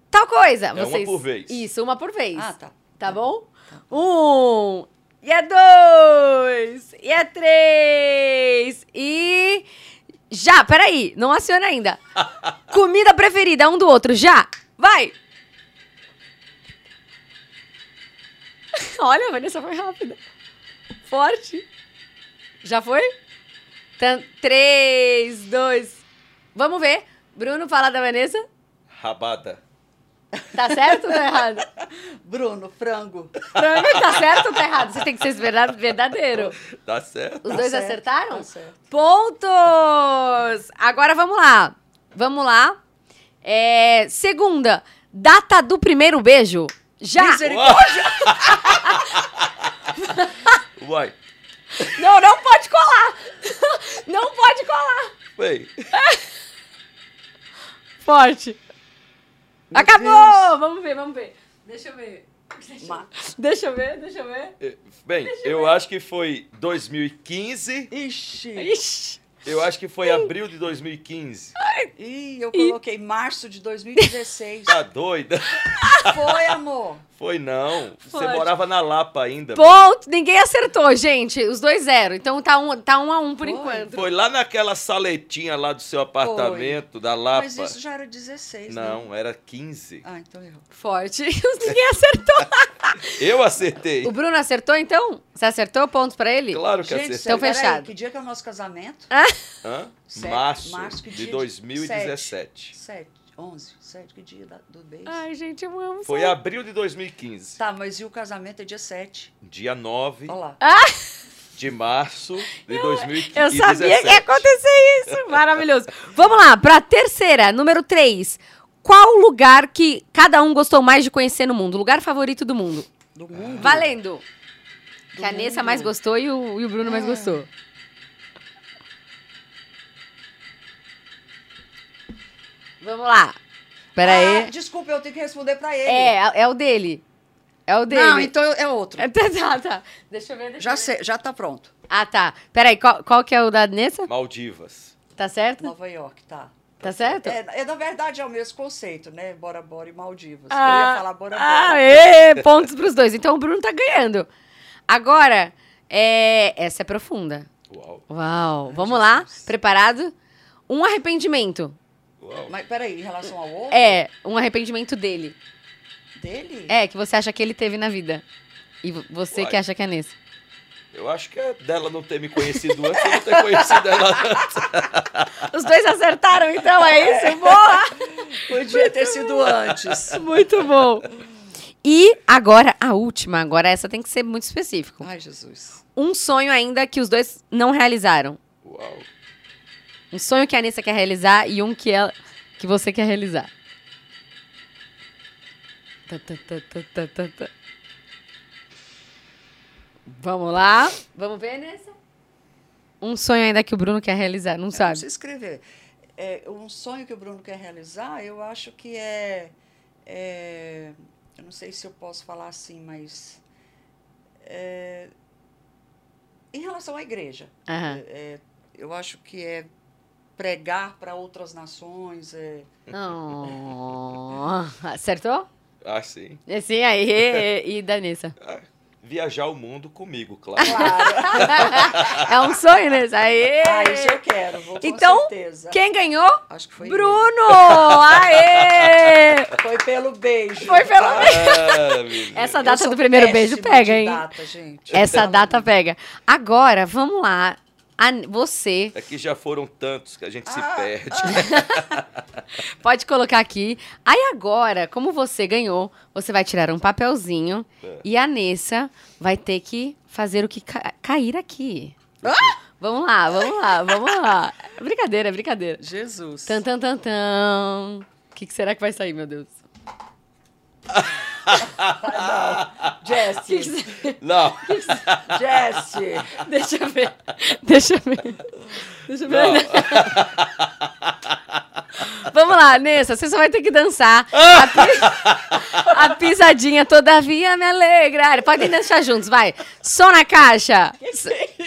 Tal coisa. É uma vocês... por vez. Isso, uma por vez. Ah, tá. Tá bom? Um. E é dois. E é três. E. Já, peraí. Não aciona ainda. *laughs* Comida preferida um do outro. Já. Vai. *laughs* Olha, a Vanessa foi rápida. Forte. Já foi? Então, três, dois. Vamos ver. Bruno, fala da Vanessa. Rabada. Tá certo ou tá errado? Bruno, frango. Frango, tá certo ou tá errado? Você tem que ser verda- verdadeiro. Tá certo? Os Tá dois certo, acertaram? tá certo. Pontos! Agora vamos lá. Vamos lá. É, segunda, data do primeiro beijo. Já! Misericórdia. *laughs* Uai. Não, não pode colar! Não pode colar! Foi. *laughs* Forte. Meu Acabou! Deus. Vamos ver, vamos ver. Deixa eu ver. Deixa eu, deixa ver, deixa eu ver. Eh, Bem, eu acho que foi 2015. Ixi. Ixi. Eu acho que foi abril de 2015. Ih, eu coloquei março de 2016. Tá doida? Foi, amor. Foi não. Você Pode. morava na Lapa ainda. Ponto! Ninguém acertou, gente. Os dois zero. Então tá um, tá um a um por Foi. enquanto. Foi lá naquela saletinha lá do seu apartamento, da Lapa. Mas isso já era 16, né? Não, era 15. Ah, então errou. Forte. *laughs* Ninguém acertou. *laughs* Eu acertei. O Bruno acertou, então? Você acertou pontos pra ele? Claro que Gente, acertei. Então fechado. que dia que é o nosso casamento? Hã? Sete- Março, março, que de dia de- 2017. 7, 11, 7, que dia da- do beijo? Ai, gente, eu amo. Foi sabe? abril de 2015. Tá, mas e o casamento é dia 7? Dia 9 Olha lá. de março de 2015. Eu sabia que ia acontecer isso. Maravilhoso. Vamos lá, pra terceira, número 3. Qual o lugar que cada um gostou mais de conhecer no mundo? Lugar favorito do mundo? Do mundo. Valendo. Do que a Nessa mundo. mais gostou e o, e o Bruno mais Ah. gostou. Vamos lá. Pera Ah, aí. desculpa, eu tenho que responder pra ele. É, é o dele. É o dele. Não, então é outro. É, *laughs* Tá, tá, tá. Deixa eu ver, deixa Já eu ver. sei, já tá pronto. Ah, tá. Peraí, qual, qual que é o da Nessa? Maldivas. Tá certo? Nova York, tá. Tá certo? É, é, na verdade, é o mesmo conceito, né? Bora Bora e Maldivas. eu Ah, ia falar Bora ah, Bora. ê, pontos pros dois. Então o Bruno tá ganhando. Agora, é, essa é profunda. Uau. Uau. Vamos lá? Jesus. Preparado? Um arrependimento. Mas peraí, em relação ao outro? É, um arrependimento dele. Dele? É, que você acha que ele teve na vida. E vo- você Uai. que acha que é nesse. Eu acho que é dela não ter me conhecido antes, eu não ter conhecido ela antes. Os dois acertaram, então, é isso? Boa! Podia ter sido antes. Muito bom. E agora, a última. Agora essa tem que ser muito específico. Ai, Jesus. Um sonho ainda que os dois não realizaram. Uau. Um sonho que a Anissa quer realizar e um que, ela, que você quer realizar. Tá, tá, tá. Vamos lá. Vamos ver, Anissa? Um sonho ainda que o Bruno quer realizar, não Não sabe? precisa escrever. É, um sonho que o Bruno quer realizar, eu acho que é, é- Eu não sei se eu posso falar assim, mas. é, em relação à igreja. É, é, eu acho que é pregar para outras nações. É, Oh, *laughs* acertou? Ah, sim. Sim, aí. E da Anissa? Ah, viajar o mundo comigo, claro. claro. *laughs* É um sonho, Nessa? Aí. ah, isso eu quero, vou com Então, certeza. Quem ganhou? Acho que foi Bruno! Aê! Foi pelo beijo. Foi pelo? Ah, menino. Essa data do primeiro beijo pega, hein? Data, gente. Essa data pega. Agora, vamos lá. A- você É que já foram tantos que a gente se Ah, perde. *laughs* pode colocar aqui. Aí agora, como você ganhou, você vai tirar um papelzinho É. e a Nessa vai ter que fazer o que ca- cair aqui. Vamos lá, vamos lá, vamos lá. Brincadeira, é brincadeira. Jesus. Tan, tan, tan, tan. O que, que será que vai sair, meu Deus? *laughs* Jesse. Não, *laughs* Jesse. Deixa eu ver. Deixa eu ver. Deixa eu ver. não. *laughs* Vamos lá, Nessa, você só vai ter que dançar. A, pi- *laughs* a pisadinha todavia me alegra. Podem dançar juntos, vai. Som na caixa.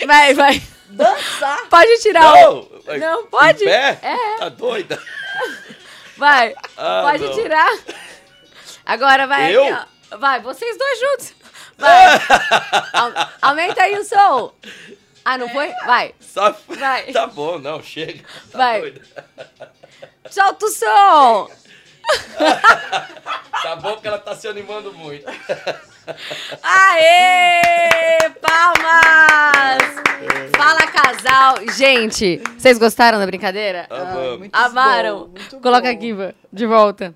Vai, vai. Dançar. Pode tirar o. Não, Não, pode. Pé? É. Tá doida? Vai. Ah, Pode não. tirar. Agora vai Eu? aqui, ó. Vai, vocês dois juntos. Vai. *laughs* Au- aumenta aí o som. Ah, não foi? Vai. Só... Vai. Tá bom, não, chega. Tá Vai. doida. Solta o som. *laughs* Tá bom que ela tá se animando muito. Aê! Palmas! Fala, casal. Gente, vocês gostaram da brincadeira? Amamos. muito Amaram? bom, muito Coloca bom. aqui, de volta.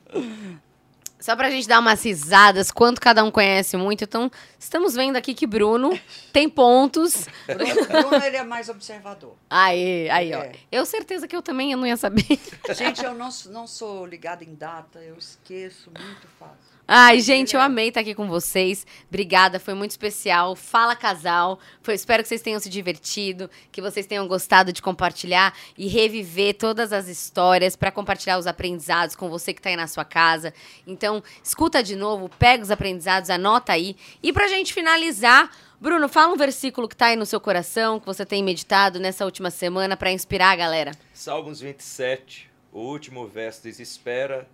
Só pra gente dar umas risadas, quanto cada um conhece muito. Então, estamos vendo aqui que Bruno tem pontos. Bruno, Bruno, ele é mais observador. Aí, aí, ó. É. Eu certeza que eu também eu não ia saber. Gente, eu não, não sou ligada em data, eu esqueço muito fácil. Ai, gente, eu amei estar aqui com vocês. Obrigada, foi muito especial. Fala, casal. Foi, espero que vocês tenham se divertido, que vocês tenham gostado de compartilhar e reviver todas as histórias para compartilhar os aprendizados com você que está aí na sua casa. Então, escuta de novo, pega os aprendizados, anota aí. E pra gente finalizar, Bruno, fala um versículo que tá aí no seu coração, que você tem meditado nessa última semana para inspirar a galera. Salmos 27, o último verso diz: Espera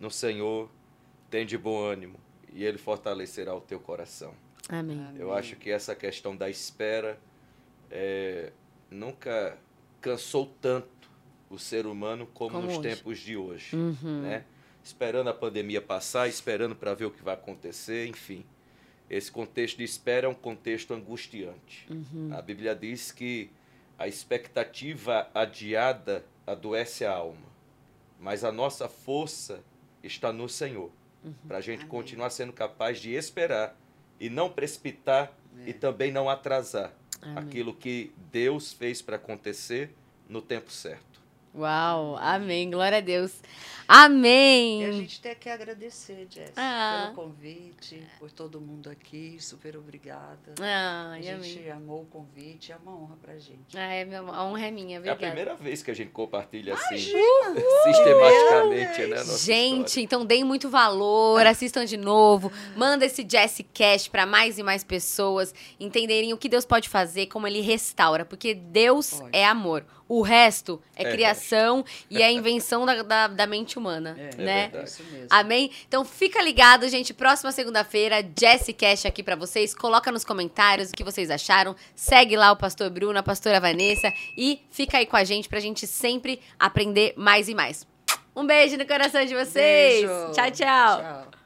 no Senhor, tem de bom ânimo, e Ele fortalecerá o teu coração. Amém. Eu acho que essa questão da espera é, nunca cansou tanto o ser humano como, Como nos hoje. tempos de hoje. Uhum. Né? Esperando a pandemia passar, esperando para ver o que vai acontecer, enfim. Esse contexto de espera é um contexto angustiante. Uhum. A Bíblia diz que a expectativa adiada adoece a alma, mas a nossa força está no Senhor, Uhum. para a gente Amém. continuar sendo capaz de esperar e não precipitar e também não atrasar Amém. aquilo que Deus fez para acontecer no tempo certo. Uau, amém. Glória a Deus. E a Amém. gente tem que agradecer, Jess, Ah. pelo convite, por todo mundo aqui. Super obrigada. a Ai, gente amém. amou o convite, é uma honra pra gente. Ai, meu, a honra é minha, É a obrigada. primeira vez que a gente compartilha assim, *laughs* sistematicamente, né? a nossa Gente, história. então deem muito valor, assistam de novo, manda esse Jesse Cash pra mais e mais pessoas entenderem o que Deus pode fazer, como ele restaura, porque Deus Pode. é amor. O resto é, É criação e é invenção da, da, da mente humana, É, né? É. Isso mesmo. Amém? Então fica ligado, gente. Próxima segunda-feira, Jesse Cash aqui pra vocês. Coloca nos comentários o que vocês acharam. Segue lá o pastor Bruno, a pastora Vanessa e fica aí com a gente pra gente sempre aprender mais e mais. Um beijo no coração de vocês. Beijo. Tchau, tchau. Tchau.